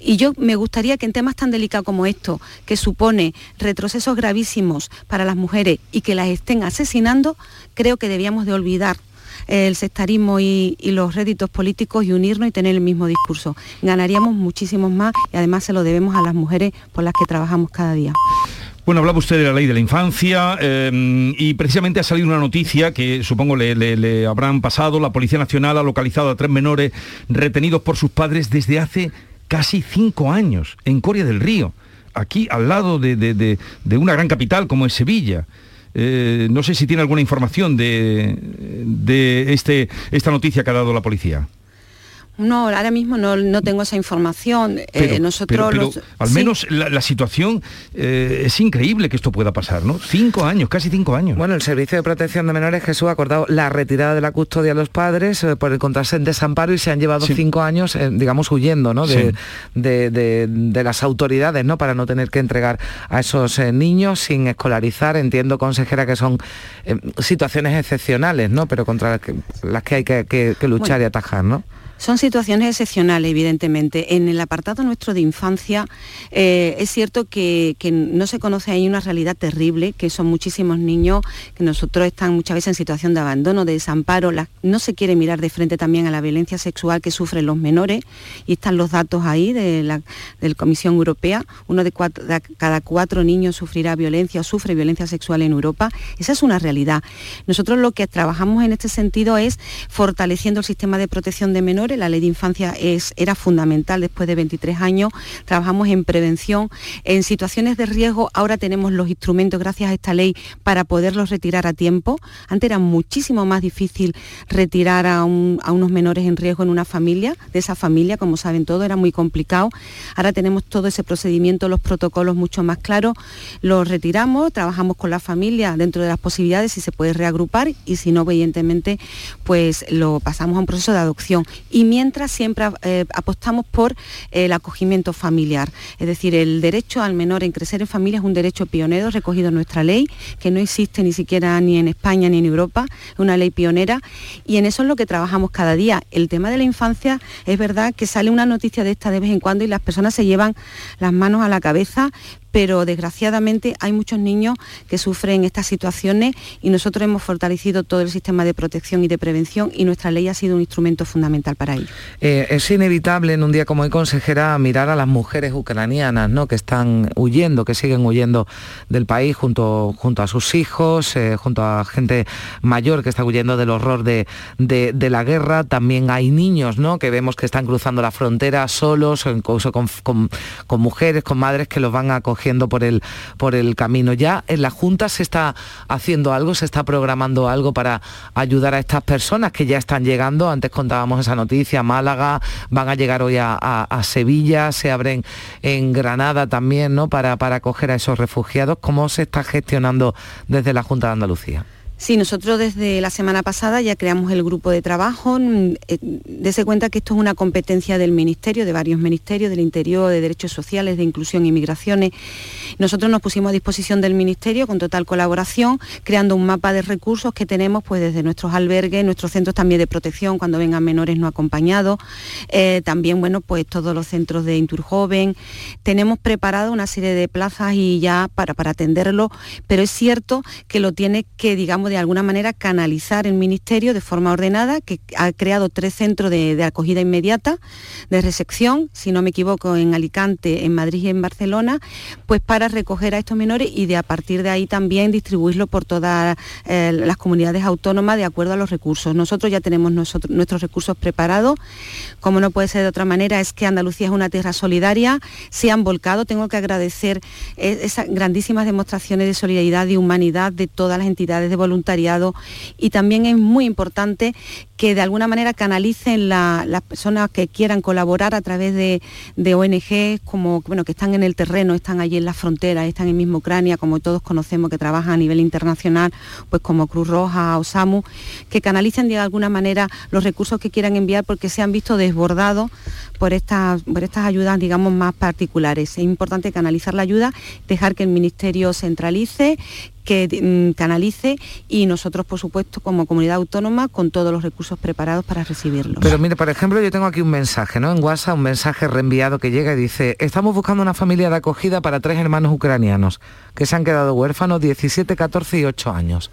Y yo me gustaría que en temas tan delicados como esto, que supone retrocesos gravísimos para las mujeres y que las estén asesinando, creo que debíamos de olvidar el sectarismo y, los réditos políticos y unirnos y tener el mismo discurso. Ganaríamos muchísimos más y además se lo debemos a las mujeres por las que trabajamos cada día. Bueno, hablaba usted de la ley de la infancia eh, y precisamente ha salido una noticia que supongo le, habrán pasado. La Policía Nacional ha localizado a tres menores retenidos por sus padres desde hace casi cinco años en Coria del Río, aquí al lado de, una gran capital como es Sevilla. Eh, no sé si tiene alguna información de, de este, esta noticia que ha dado la policía. No, ahora mismo no, tengo esa información. Eh, nosotros al menos la, situación eh, es increíble que esto pueda pasar, ¿no? Cinco años, casi cinco años. Bueno, el Servicio de Protección de Menores Jesús ha acordado la retirada de la custodia a los padres eh, por encontrarse en desamparo y se han llevado cinco años, digamos, huyendo, ¿no? De, de, las autoridades, ¿no? Para no tener que entregar a esos niños sin escolarizar. Entiendo, consejera, que son situaciones excepcionales, ¿no? Pero contra las que, hay que, luchar y atajar, ¿no? Son situaciones excepcionales, evidentemente. En el apartado nuestro de infancia eh, es cierto que, no se conoce ahí una realidad terrible, que son muchísimos niños que nosotros están muchas veces en situación de abandono, de desamparo. no se quiere mirar de frente también a la violencia sexual que sufren los menores y están los datos ahí de la, Comisión Europea. Uno de, de cada cuatro niños sufrirá violencia o sufre violencia sexual en Europa. Esa es una realidad. Nosotros lo que trabajamos en este sentido es fortaleciendo el sistema de protección de menores la ley de infancia es, era fundamental después de 23 años. Trabajamos en prevención. En situaciones de riesgo ahora tenemos los instrumentos gracias a esta ley para poderlos retirar a tiempo. Antes era muchísimo más difícil retirar a, unos menores en riesgo en una familia. De esa familia, como saben todos, era muy complicado. Ahora tenemos todo ese procedimiento, los protocolos mucho más claros. Los retiramos, trabajamos con la familia dentro de las posibilidades si se puede reagrupar y si no, evidentemente, pues lo pasamos a un proceso de adopción y mientras siempre eh, apostamos por el acogimiento familiar. Es decir, el derecho al menor en crecer en familia es un derecho pionero recogido en nuestra ley, que no existe ni siquiera ni en España ni en Europa, una ley pionera y en eso es lo que trabajamos cada día. El tema de la infancia es verdad que sale una noticia de esta de vez en cuando y las personas se llevan las manos a la cabeza, pero desgraciadamente hay muchos niños que sufren estas situaciones y nosotros hemos fortalecido todo el sistema de protección y de prevención y nuestra ley ha sido un instrumento fundamental para ello. Eh, es inevitable en un día como hoy, consejera, mirar a las mujeres ucranianas ¿no? que están huyendo, que siguen huyendo del país junto, junto a sus hijos, eh, junto a gente mayor que está huyendo del horror de, la guerra. También hay niños ¿no? que vemos que están cruzando la frontera solos, incluso con, con mujeres, con madres que los van a acoger por el, por el camino. Ya en la Junta se está haciendo algo, se está programando algo para ayudar a estas personas que ya están llegando. Antes contábamos esa noticia, Málaga, van a llegar hoy a, Sevilla, se abren en Granada también, ¿no? Para, para acoger a esos refugiados. ¿Cómo se está gestionando desde la Junta de Andalucía? Sí, nosotros desde la semana pasada ya creamos el grupo de trabajo. Mm, eh, dese cuenta que esto es una competencia del Ministerio, de varios ministerios, del Interior, de Derechos Sociales, de Inclusión y Migraciones. Nosotros nos pusimos a disposición del Ministerio con total colaboración, creando un mapa de recursos que tenemos pues desde nuestros albergues, nuestros centros también de protección cuando vengan menores no acompañados, eh, también bueno pues todos los centros de Inturjoven. Tenemos preparado una serie de plazas y ya para, para atenderlo, pero es cierto que lo tiene que digamos de alguna manera canalizar el Ministerio de forma ordenada, que ha creado tres centros de, acogida inmediata, de recepción, si no me equivoco, en Alicante, en Madrid y en Barcelona, pues para recoger a estos menores y de a partir de ahí también distribuirlo por todas eh, las comunidades autónomas de acuerdo a los recursos. Nosotros ya tenemos nuestros recursos preparados. Como no puede ser de otra manera, es que Andalucía es una tierra solidaria, se han volcado. Tengo que agradecer eh, esas grandísimas demostraciones de solidaridad y humanidad de todas las entidades de y también es muy importante que de alguna manera canalicen las personas que quieran colaborar a través de, ONG como bueno, que están en el terreno, están allí en la frontera, están en misma Ucrania, como todos conocemos, que trabajan a nivel internacional, pues como Cruz Roja o SAMU, que canalicen de alguna manera los recursos que quieran enviar porque se han visto desbordados por estas, por estas ayudas, digamos, más particulares. Es importante canalizar la ayuda, dejar que el Ministerio centralice, que mm, canalice y nosotros, por supuesto, como comunidad autónoma, con todos los recursos preparados para recibirlos. Pero mire, por ejemplo, yo tengo aquí un mensaje, ¿no? En WhatsApp, un mensaje reenviado que llega y dice, estamos buscando una familia de acogida para tres hermanos ucranianos que se han quedado huérfanos 17, 14 y 8 años.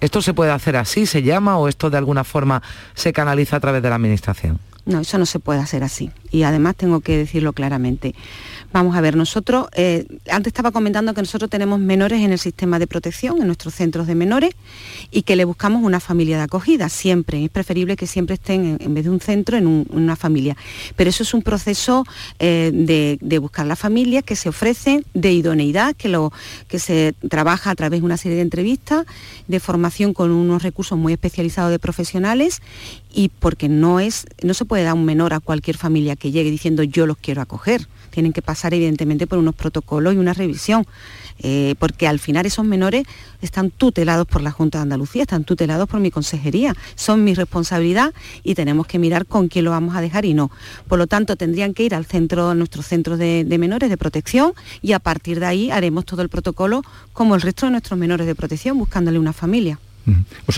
¿Esto se puede hacer así, se llama, o esto de alguna forma se canaliza a través de la Administración? No, eso no se puede hacer así. Y además tengo que decirlo claramente. Vamos a ver, nosotros, eh, antes estaba comentando que nosotros tenemos menores en el sistema de protección, en nuestros centros de menores, y que le buscamos una familia de acogida, siempre. Es preferible que siempre estén, en, vez de un centro, en, una familia. Pero eso es un proceso eh, de, buscar la familia que se ofrece, de idoneidad, que, lo, que se trabaja a través de una serie de entrevistas, de formación con unos recursos muy especializados de profesionales, y porque no, es, no se puede dar un menor a cualquier familia que llegue diciendo yo los quiero acoger tienen que pasar evidentemente por unos protocolos y una revisión. Eh, porque al final esos menores están tutelados por la Junta de Andalucía, están tutelados por mi consejería, son mi responsabilidad y tenemos que mirar con quién lo vamos a dejar y no. Por lo tanto, tendrían que ir al centro, a nuestros centros de, menores de protección y a partir de ahí haremos todo el protocolo como el resto de nuestros menores de protección, buscándole una familia.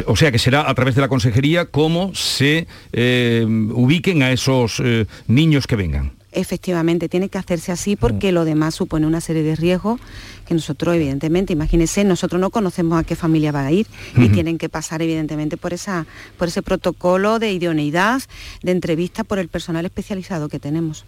O sea, que será a través de la consejería cómo se eh, ubiquen a esos eh, niños que vengan. Efectivamente, tiene que hacerse así porque lo demás supone una serie de riesgos que nosotros, evidentemente, imagínense, nosotros no conocemos a qué familia va a ir y tienen que pasar, evidentemente, por, esa, por ese protocolo de idoneidad, de entrevista por el personal especializado que tenemos.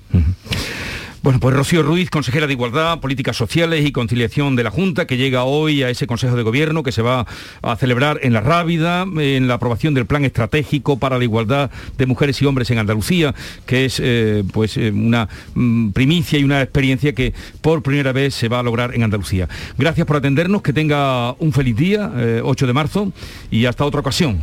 Bueno, pues Rocío Ruiz, consejera de Igualdad, Políticas Sociales y Conciliación de la Junta, que llega hoy a ese Consejo de Gobierno que se va a celebrar en La Rábida, en la aprobación del Plan Estratégico para la Igualdad de Mujeres y Hombres en Andalucía, que es eh, pues eh, una mm, primicia y una experiencia que por primera vez se va a lograr en Andalucía. Gracias por atendernos, que tenga un feliz día, 8 eh, de marzo, y hasta otra ocasión.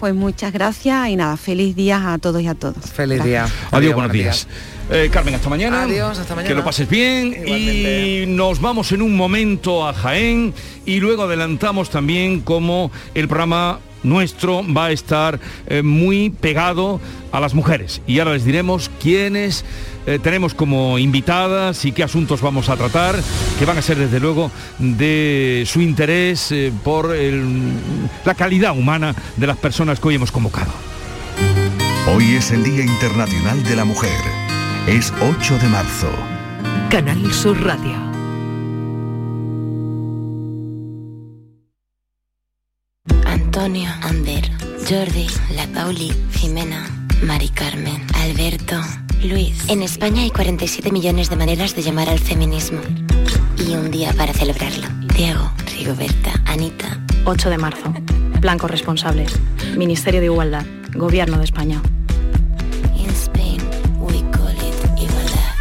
Pues muchas gracias y nada, feliz día a todos y a todos. Feliz día. Adiós, buenos días. Eh, Carmen, hasta mañana. Adiós, hasta mañana. Que lo pases bien y nos vamos en un momento a Jaén y luego adelantamos también como el programa nuestro va a estar eh, muy pegado a las mujeres y ahora les diremos quiénes eh, tenemos como invitadas y qué asuntos vamos a tratar, que van a ser desde luego de su interés eh, por la calidad humana de las personas que hoy hemos convocado. Hoy es el Día Internacional de la Mujer. Es 8 de marzo. Canal Sur Radio. Antonio, Ander, Jordi, La Pauli, Jimena, Mari Carmen, Alberto. Luis. En España hay 47 millones de maneras de llamar al feminismo. Y un día para celebrarlo. Diego, Rigoberta, Anita. 8 de marzo. Plan Corresponsables. Ministerio de Igualdad. Gobierno de España. In Spain, we call it igualdad.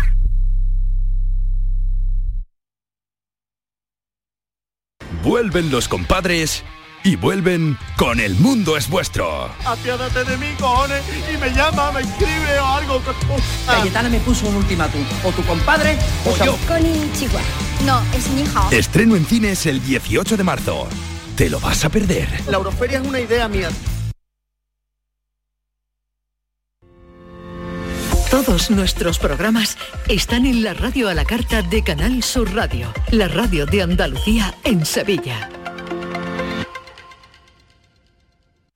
Vuelven los compadres y vuelven con El Mundo es Vuestro. Apiádate de mí, cojones, y me llama, me escribe o algo. Cayetana me puso un ultimátum, o tu compadre o yo. Con Chihuahua. No, es mi hija. Estreno en cines el 18 de marzo. ¿Te lo vas a perder? La Euroferia es una idea mía. Todos nuestros programas están en la radio a la carta de Canal Sur Radio, la radio de Andalucía en Sevilla.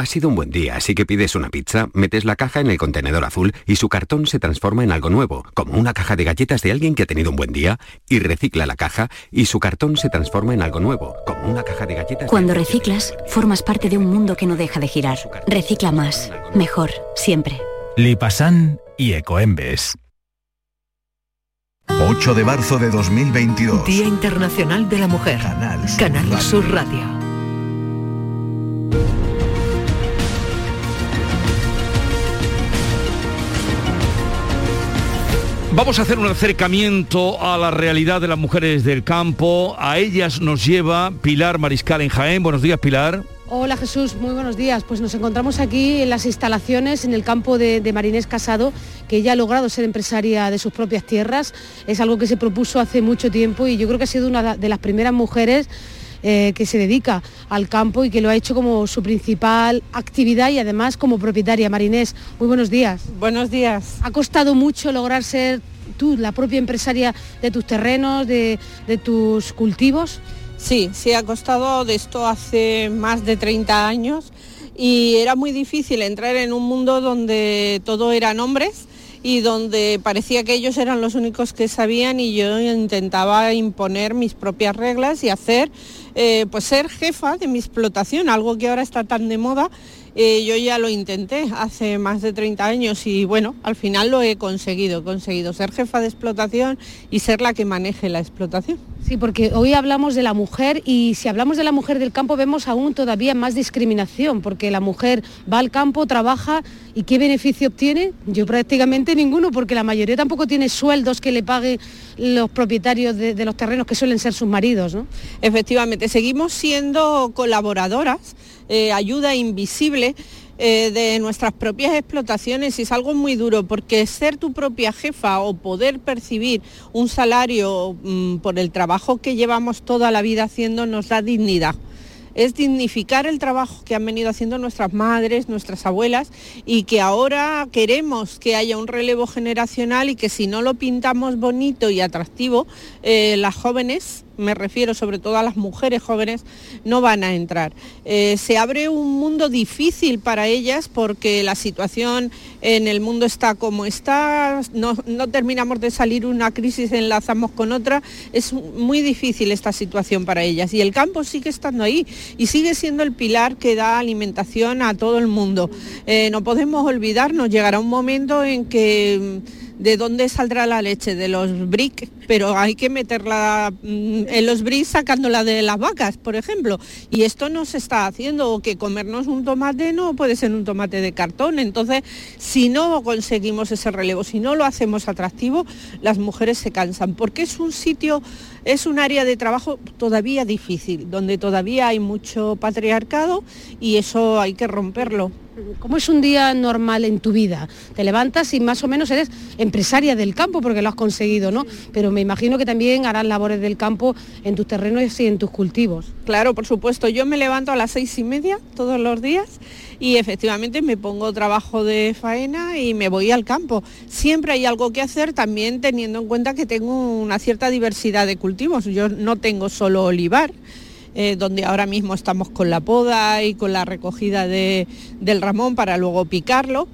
Ha sido un buen día, así que pides una pizza, metes la caja en el contenedor azul y su cartón se transforma en algo nuevo, como una caja de galletas de alguien que ha tenido un buen día, y recicla la caja y su cartón se transforma en algo nuevo, como una caja de galletas. Cuando reciclas, formas parte de un mundo que no deja de girar. Recicla más, mejor, siempre. Lipasan y Ecoembes. 8 de marzo de 2022. Día Internacional de la Mujer. Canal Sur Radio. Vamos a hacer un acercamiento a la realidad de las mujeres del campo. A ellas nos lleva Pilar Mariscal en Jaén. Buenos días, Pilar. Hola Jesús, muy buenos días. Pues nos encontramos aquí en las instalaciones en el campo de, Marinés Casado, que ya ha logrado ser empresaria de sus propias tierras. Es algo que se propuso hace mucho tiempo y yo creo que ha sido una de las primeras mujeres eh, que se dedica al campo y que lo ha hecho como su principal actividad y además como propietaria. Marinés, muy buenos días. Buenos días. ¿Ha costado mucho lograr ser la propia empresaria de tus terrenos, de, tus cultivos? Sí, sí ha costado de esto hace más de 30 años y era muy difícil entrar en un mundo donde todo eran hombres y donde parecía que ellos eran los únicos que sabían y yo intentaba imponer mis propias reglas y hacer, eh, pues ser jefa de mi explotación, algo que ahora está tan de moda. Eh, yo ya lo intenté hace más de 30 años y bueno, al final lo he conseguido, he conseguido ser jefa de explotación y ser la que maneje la explotación. Sí, porque hoy hablamos de la mujer y si hablamos de la mujer del campo vemos aún todavía más discriminación, porque la mujer va al campo, trabaja y ¿qué beneficio obtiene? Yo prácticamente ninguno, porque la mayoría tampoco tiene sueldos que le paguen los propietarios de, los terrenos que suelen ser sus maridos. ¿no? Efectivamente, seguimos siendo colaboradoras, eh, ayuda invisible eh, de nuestras propias explotaciones y es algo muy duro porque ser tu propia jefa o poder percibir un salario mm, por el trabajo que llevamos toda la vida haciendo nos da dignidad. Es dignificar el trabajo que han venido haciendo nuestras madres, nuestras abuelas y que ahora queremos que haya un relevo generacional y que si no lo pintamos bonito y atractivo, eh, las jóvenes me refiero sobre todo a las mujeres jóvenes, no van a entrar. Eh, se abre un mundo difícil para ellas porque la situación en el mundo está como está, no, terminamos de salir una crisis, enlazamos con otra, es muy difícil esta situación para ellas y el campo sigue estando ahí y sigue siendo el pilar que da alimentación a todo el mundo. Eh, no podemos olvidarnos, llegará un momento en que de dónde saldrá la leche, de los brick, pero hay que meterla mm, en los bricks sacándola de las vacas, por ejemplo. Y esto no se está haciendo, o que comernos un tomate no puede ser un tomate de cartón. Entonces, si no conseguimos ese relevo, si no lo hacemos atractivo, las mujeres se cansan, porque es un sitio, es un área de trabajo todavía difícil, donde todavía hay mucho patriarcado y eso hay que romperlo. ¿Cómo es un día normal en tu vida? Te levantas y más o menos eres empresaria del campo porque lo has conseguido, ¿no? Pero me imagino que también harás labores del campo en tus terrenos y en tus cultivos. Claro, por supuesto. Yo me levanto a las seis y media todos los días y efectivamente me pongo trabajo de faena y me voy al campo. Siempre hay algo que hacer también teniendo en cuenta que tengo una cierta diversidad de cultivos. Yo no tengo solo olivar. Eh, donde ahora mismo estamos con la poda y con la recogida del ramón para luego picarlo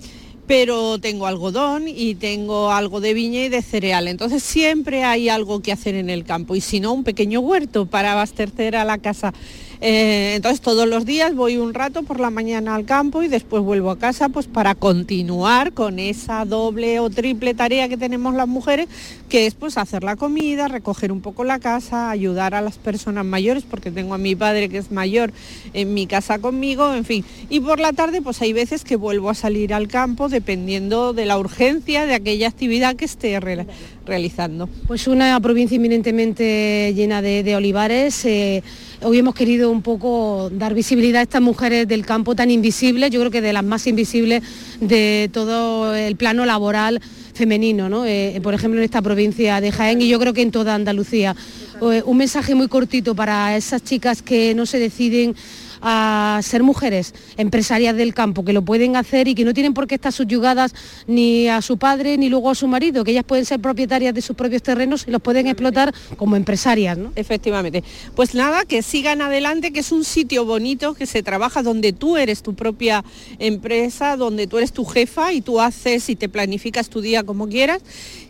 pero tengo algodón y tengo algo de viña y de cereal. Entonces siempre hay algo que hacer en el campo y si no, un pequeño huerto para abastecer a la casa. Eh, entonces todos los días voy un rato por la mañana al campo y después vuelvo a casa pues para continuar con esa doble o triple tarea que tenemos las mujeres, que es pues hacer la comida, recoger un poco la casa, ayudar a las personas mayores, porque tengo a mi padre que es mayor en mi casa conmigo, en fin. Y por la tarde pues hay veces que vuelvo a salir al campo dependiendo de la urgencia de aquella actividad que esté realizando. Pues una provincia eminentemente llena de, olivares. Eh, hoy hemos querido un poco dar visibilidad a estas mujeres del campo tan invisibles, yo creo que de las más invisibles de todo el plano laboral femenino, eh, por ejemplo en esta provincia de Jaén y yo creo que en toda Andalucía. Eh, un mensaje muy cortito para esas chicas que no se deciden a ser mujeres empresarias del campo, que lo pueden hacer y que no tienen por qué estar subyugadas ni a su padre ni luego a su marido, que ellas pueden ser propietarias de sus propios terrenos y los pueden explotar como empresarias. ¿no? Efectivamente. Pues nada, que sigan adelante, que es un sitio bonito, que se trabaja donde tú eres tu propia empresa, donde tú eres tu jefa y tú haces y te planificas tu día como quieras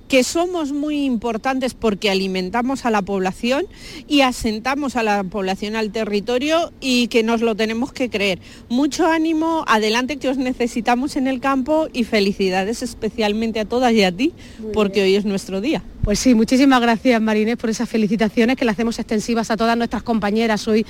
que somos muy importantes porque alimentamos a la población y asentamos a la población al territorio y que nos lo tenemos que creer. Mucho ánimo, adelante que os necesitamos en el campo y felicidades especialmente a todas y a ti porque hoy es nuestro día. Pues sí, muchísimas gracias Marínez por esas felicitaciones que le hacemos extensivas a todas nuestras compañeras hoy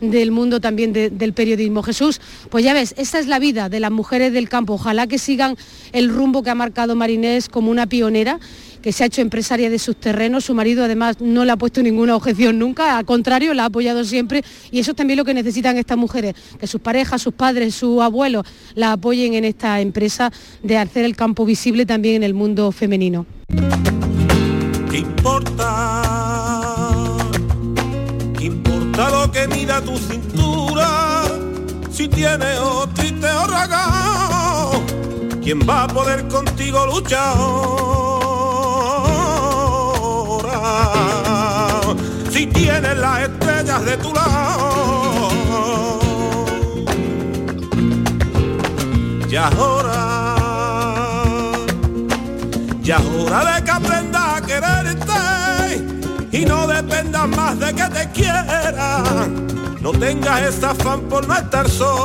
del mundo también del periodismo. Jesús, pues ya ves, esa es la vida de las mujeres del campo. Ojalá que sigan el rumbo que ha marcado Marinés como una pionera que se ha hecho empresaria de sus terrenos. Su marido además no le ha puesto ninguna objeción nunca, al contrario, la ha apoyado siempre y eso es también lo que necesitan estas mujeres, que sus parejas, sus padres, sus abuelos la apoyen en esta empresa de hacer el campo visible también en el mundo femenino. ¿Qué importa? ¿Qué importa lo que mira tu cintura? Si tiene o triste o ragao, ¿quién va a poder contigo luchar? Si tienes las estrellas de tu lado, ya que te quiera. No tengas esa afán por no estar sola,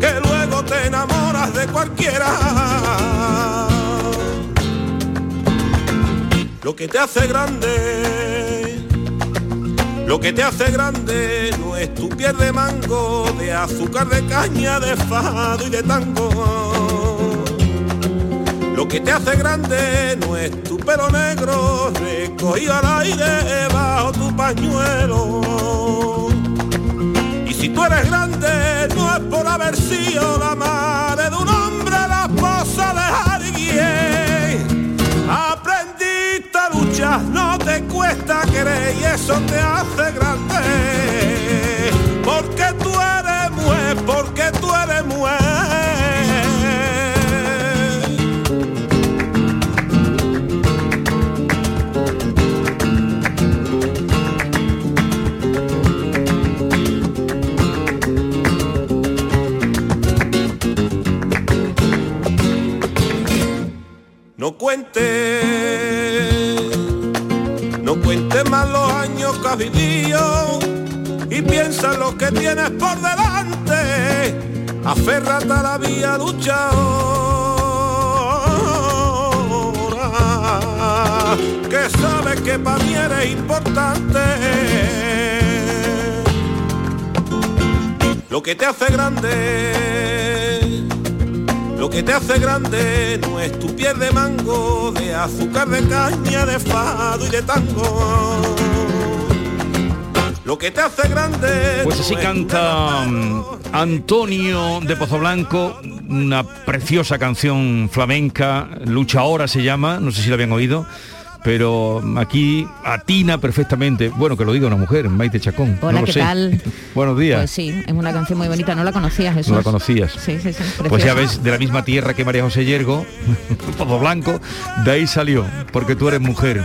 que luego te enamoras de cualquiera. Lo que te hace grande, lo que te hace grande no es tu piel de mango, de azúcar, de caña, de fado y de tango. Lo que te hace grande no es tu pelo negro, recogido al aire bajo tu pañuelo. Y si tú eres grande, no es por haber sido la madre de un hombre, la esposa de alguien. Aprendiste a luchar, no te cuesta querer y eso te hace grande. Porque No cuente, no cuente más los años que has vivido y piensa en lo que tienes por delante. Aférrate a la vía luchadora, que sabes que para mí eres importante. Lo que te hace grande lo que te hace grande no es tu piel de mango, de azúcar, de caña, de fado y de tango. Lo que te hace grande. Pues así canta Antonio de Pozo Blanco, una preciosa canción flamenca, Lucha Ahora se llama, no sé si lo habían oído pero aquí atina perfectamente. Bueno, que lo diga una mujer, Maite Chacón. Hola, no ¿qué sé. tal? Buenos días. Pues sí, es una canción muy bonita, no la conocías, Jesús. No la conocías. Sí, sí, sí. Pues ya ves, de la misma tierra que María José Yergo, Pozo Blanco, de ahí salió, porque tú eres mujer.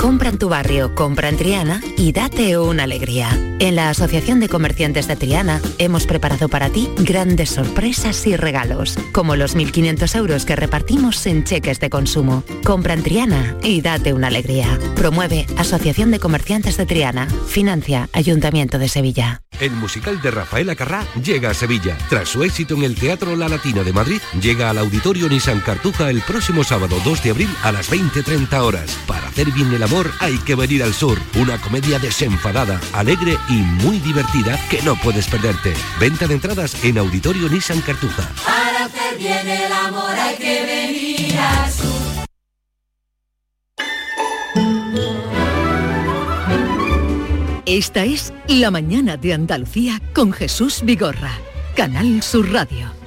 Compra en tu barrio, compra en Triana y date una alegría. En la Asociación de Comerciantes de Triana hemos preparado para ti grandes sorpresas y regalos, como los 1.500 euros que repartimos en cheques de consumo. Compra en Triana y date una alegría. Promueve Asociación de Comerciantes de Triana. Financia Ayuntamiento de Sevilla. El musical de Rafaela Carrá llega a Sevilla. Tras su éxito en el Teatro La Latina de Madrid, llega al Auditorio Nissan Cartuja el próximo sábado 2 de abril a las 20.30 horas. Para hacer bien el amor hay que venir al sur. Una comedia desenfadada, alegre y muy divertida que no puedes perderte. Venta de entradas en Auditorio Nissan Cartuja. Para hacer bien el amor hay que venir al sur. Esta es La Mañana de Andalucía con Jesús Vigorra. Canal Sur Radio.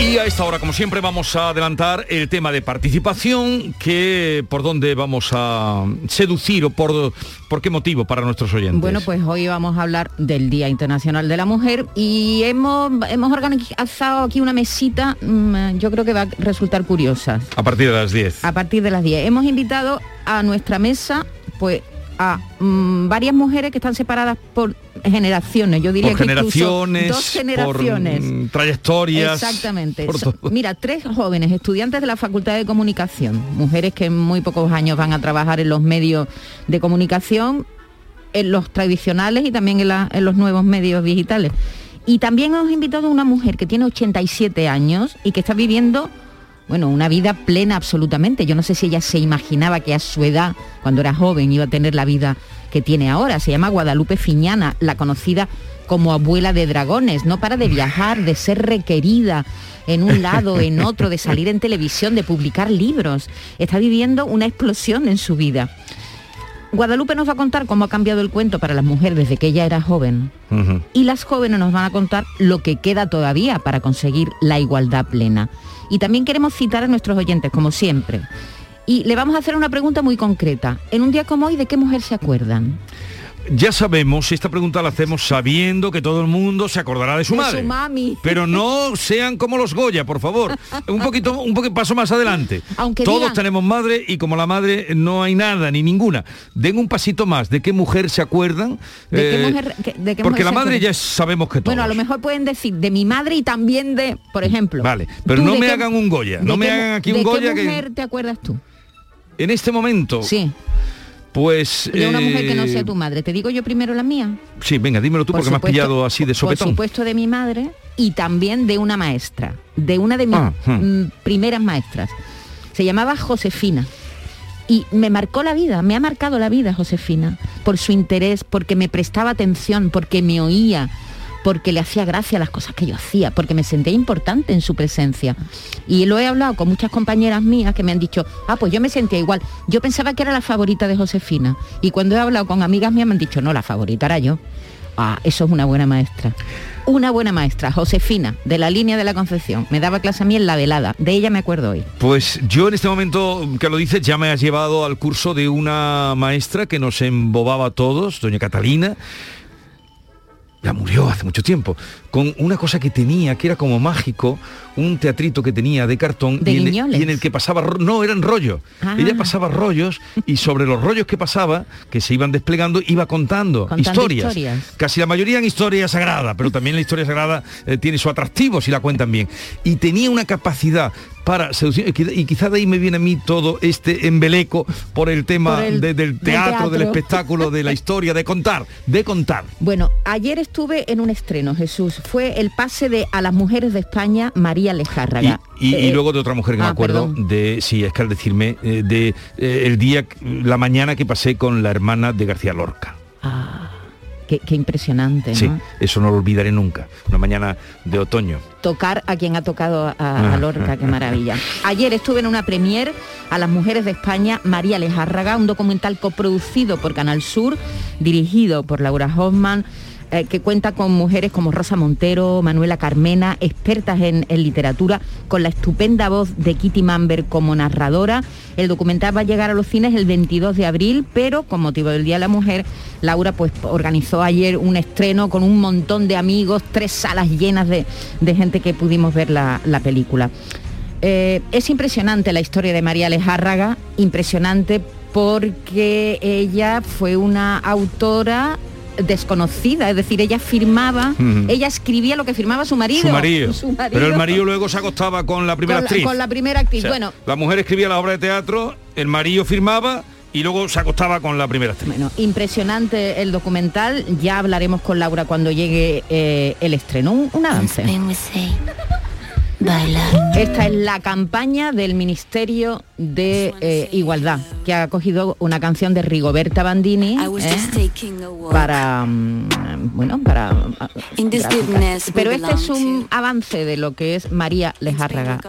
Y a esta hora, como siempre, vamos a adelantar el tema de participación, que por dónde vamos a seducir o por, por qué motivo para nuestros oyentes. Bueno, pues hoy vamos a hablar del Día Internacional de la Mujer y hemos, hemos organizado aquí una mesita, mm, yo creo que va a resultar curiosa. A partir de las 10. A partir de las 10. Hemos invitado a nuestra mesa, pues a mm, varias mujeres que están separadas por generaciones, yo diría por que generaciones, dos generaciones. por mm, trayectorias. Exactamente. por So- todo. Mira, tres jóvenes estudiantes de la Facultad de Comunicación, mujeres que en muy pocos años van a trabajar en los medios de comunicación, en los tradicionales y también en, la- en los nuevos medios digitales. Y también hemos invitado a una mujer que tiene 87 años y que está viviendo bueno, una vida plena absolutamente. Yo no sé si ella se imaginaba que a su edad, cuando era joven, iba a tener la vida que tiene ahora. Se llama Guadalupe Fiñana, la conocida como abuela de dragones. No para de viajar, de ser requerida en un lado, en otro, de salir en televisión, de publicar libros. Está viviendo una explosión en su vida. Guadalupe nos va a contar cómo ha cambiado el cuento para las mujeres desde que ella era joven. Y las jóvenes nos van a contar lo que queda todavía para conseguir la igualdad plena. Y también queremos citar a nuestros oyentes, como siempre. Y le vamos a hacer una pregunta muy concreta. En un día como hoy, ¿de qué mujer se acuerdan? Ya sabemos, esta pregunta la hacemos sabiendo que todo el mundo se acordará de su De madre. su mami. Pero no sean como los Goya, por favor. Un poquito, un poquito paso más adelante. Aunque Todos digan- tenemos madre y como la madre no hay nada ni ninguna. Den un pasito más. ¿De qué mujer se acuerdan? ¿De qué Eh, mujer, que- de qué porque mujer la madre acuerdan? ya sabemos que todo. Bueno, a lo mejor pueden decir de mi madre y también de, por ejemplo. Vale, pero ¿tú no de me qué- hagan un Goya. de No me qué hagan aquí un ¿De Goya qué que mujer te acuerdas tú? en este momento. Sí. Pues. De una mujer que no eh, sea tu madre. ¿Te digo yo primero la mía? Sí, venga, dímelo tú Por porque me has pillado así de Por sopetón. supuesto de mi madre y también de una maestra, de una de mis Ah, hmm. mm, primeras maestras. Se llamaba Josefina. Y me marcó la vida, me ha marcado la vida Josefina, por su interés, porque me prestaba atención, porque me oía, porque le hacía gracia las cosas que yo hacía, porque me sentía importante en su presencia. Y lo he hablado con muchas compañeras mías que me han dicho, ah, pues yo me sentía igual. Yo pensaba que era la favorita de Josefina. Y cuando he hablado con amigas mías me han dicho, no, la favorita era yo. Ah, eso es una buena maestra. Una buena maestra, Josefina, de la línea de la Concepción. Me daba clase a mí en la velada. De ella me acuerdo hoy. Pues yo en este momento que lo dices ya me has llevado al curso de una maestra que nos embobaba a todos, doña Catalina. Ya murió hace mucho tiempo, con una cosa que tenía, que era como mágico, un teatrito que tenía de cartón De y, en, guiñoles. y en el que pasaba, no, eran rollos. Ah. Ella pasaba rollos y sobre los rollos que pasaba, que se iban desplegando, iba contando, Contando historias. historias. Casi la mayoría en historia sagrada, pero también la historia sagrada eh, tiene su atractivo si la cuentan bien. Y tenía una capacidad para seducir, y qui- y quizá de ahí me viene a mí todo este embeleco por el tema Por el- de- del del teatro, del teatro. espectáculo, de la historia, de contar, de contar. Bueno, ayer estuve en un estreno, Jesús. Fue el pase de A las mujeres de España, María Lejárraga. Y, y Eh, luego de otra mujer que me ah, acuerdo perdón. de, sí, es que al decirme, eh, de eh, el día, la mañana que pasé con la hermana de García Lorca. Qué, qué impresionante, ¿no? Sí, eso no lo olvidaré nunca. Una mañana de otoño. Tocar a quien ha tocado a, Ah. a Lorca, qué maravilla. Ayer estuve en una premier a las mujeres de España, María Lejárraga, un documental coproducido por Canal Sur, dirigido por Laura Hoffman, eh, que cuenta con mujeres como Rosa Montero, Manuela Carmena, expertas en, literatura, con la estupenda voz de Kitty Mamber como narradora. El documental va a llegar a los cines el 22 de abril, pero con motivo del Día de la Mujer, Laura pues organizó ayer un estreno con un montón de amigos, tres salas llenas de, gente que pudimos ver la, la película. Eh, es impresionante la historia de María Lejárraga, impresionante porque ella fue una autora desconocida, es decir, ella firmaba, ella escribía lo que firmaba su marido. Su marido. Su marido. Pero el marido luego se acostaba con la primera con, la, actriz. con la primera actriz. O sea, bueno, la mujer escribía la obra de teatro, el marido firmaba y luego se acostaba con la primera actriz. Bueno, impresionante el documental. Ya hablaremos con Laura cuando llegue eh, el estreno. Un, un avance. Esta es la campaña del Ministerio de eh, Igualdad, que ha cogido una canción de Rigoberta Bandini ¿eh? para, mm, bueno, para... Goodness we Pero este es un avance de lo que es María Lejárraga.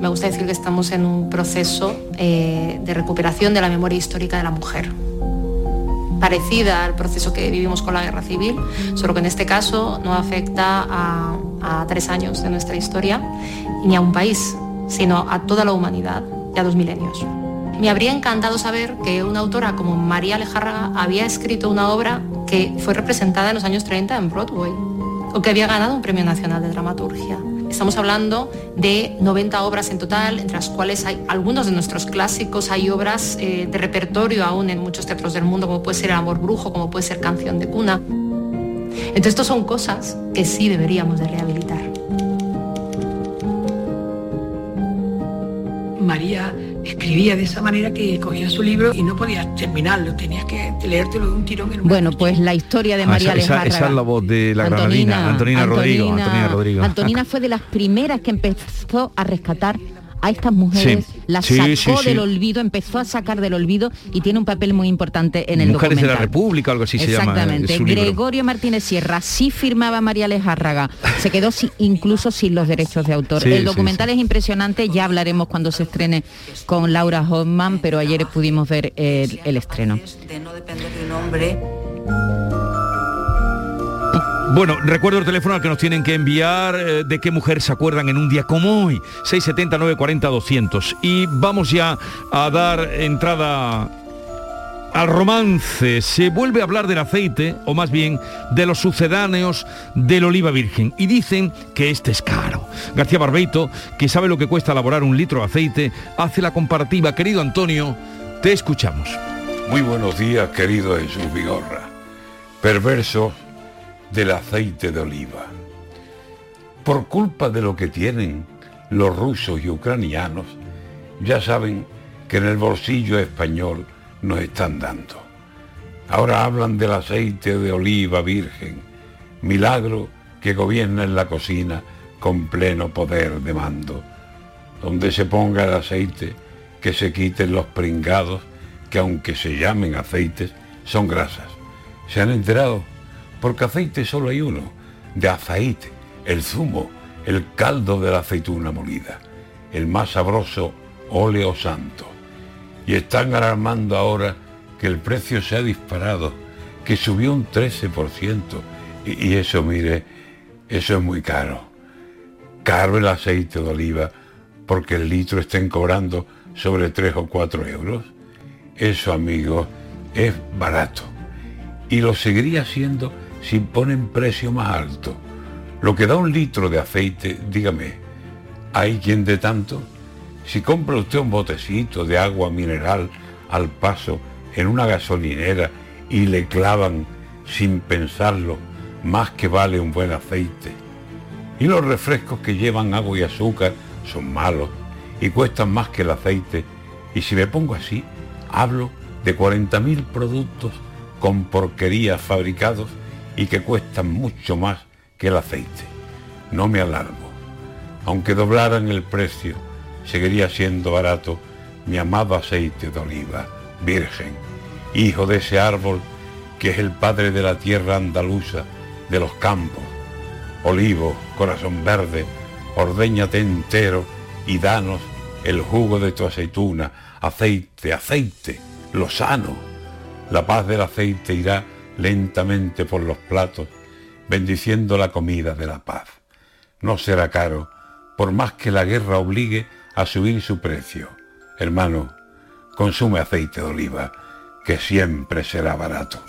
Me gusta decir que estamos en un proceso eh, de recuperación de la memoria histórica de la mujer, parecida al proceso que vivimos con la guerra civil, solo que en este caso no afecta a, tres años de nuestra historia ni a un país, sino a toda la humanidad y a dos milenios. Me habría encantado saber que una autora como María Lejárraga había escrito una obra que fue representada en los años 30 en Broadway o que había ganado un premio nacional de dramaturgia. Estamos hablando de 90 obras en total, entre las cuales hay algunos de nuestros clásicos, hay obras eh, de repertorio aún en muchos teatros del mundo, como puede ser El Amor Brujo, como puede ser Canción de Cuna. Entonces, estas son cosas que sí deberíamos de rehabilitar. María escribía de esa manera que cogías su libro y no podías terminarlo, tenías que leértelo de un tirón en un Bueno, pues la historia de Ah, María esa, esa- es la voz de la granadina, Antonina, Rodrigo. Antonina Rodrigo. Antonina fue de las primeras que empezó a rescatar a estas mujeres, Sí. las Sí, sacó sí, sí. del olvido, empezó a sacar del olvido y tiene un papel muy importante en el Mujeres de la documental. República, algo así se llama. Exactamente. Gregorio Martínez Sierra sí firmaba María Lejárraga. Se quedó si- incluso sin los derechos de autor. Sí, el sí, documental es impresionante, ya hablaremos cuando se estrene con Laura Hoffman, pero ayer pudimos ver el, el estreno. de no depender de un hombre. Bueno, recuerdo el teléfono al que nos tienen que enviar eh, de qué mujer se acuerdan en un día como hoy, 670 940 200. Y vamos ya a dar entrada al romance. Se vuelve a hablar del aceite, o más bien de los sucedáneos del oliva virgen. Y dicen que este es caro. García Barbeito, que sabe lo que cuesta elaborar un litro de aceite, hace la comparativa. Querido Antonio, te escuchamos. Muy buenos días, querido Jesús Vigorra. Perverso del aceite de oliva. Por culpa de lo que tienen los rusos y ucranianos, ya saben que en el bolsillo español nos están dando. Ahora hablan del aceite de oliva virgen, milagro que gobierna en la cocina con pleno poder de mando. Donde se ponga el aceite, que se quiten los pringados, que aunque se llamen aceites, son grasas. ¿Se han enterado? Porque aceite solo hay uno, de aceite, el zumo, el caldo de la aceituna molida, el más sabroso óleo santo. Y están alarmando ahora que el precio se ha disparado, que subió un 13%. Y, y eso, mire, eso es muy caro. Caro el aceite de oliva porque el litro estén cobrando sobre 3 o 4 euros. Eso, amigos, es barato. y lo seguiría siendo si ponen precio más alto. Lo que da un litro de aceite, dígame, ¿hay quien de tanto? Si compra usted un botecito de agua mineral al paso en una gasolinera y le clavan sin pensarlo más que vale un buen aceite. Y los refrescos que llevan agua y azúcar son malos y cuestan más que el aceite. Y si me pongo así, hablo de 40.000 productos con porquerías fabricados y que cuestan mucho más que el aceite. No me alarmo. Aunque doblaran el precio, seguiría siendo barato mi amado aceite de oliva, virgen, hijo de ese árbol que es el padre de la tierra andaluza, de los campos. Olivo, corazón verde, ordéñate entero y danos el jugo de tu aceituna, aceite, aceite, lo sano. La paz del aceite irá lentamente por los platos, bendiciendo la comida de la paz. No será caro, por más que la guerra obligue a subir su precio. Hermano, consume aceite de oliva, que siempre será barato.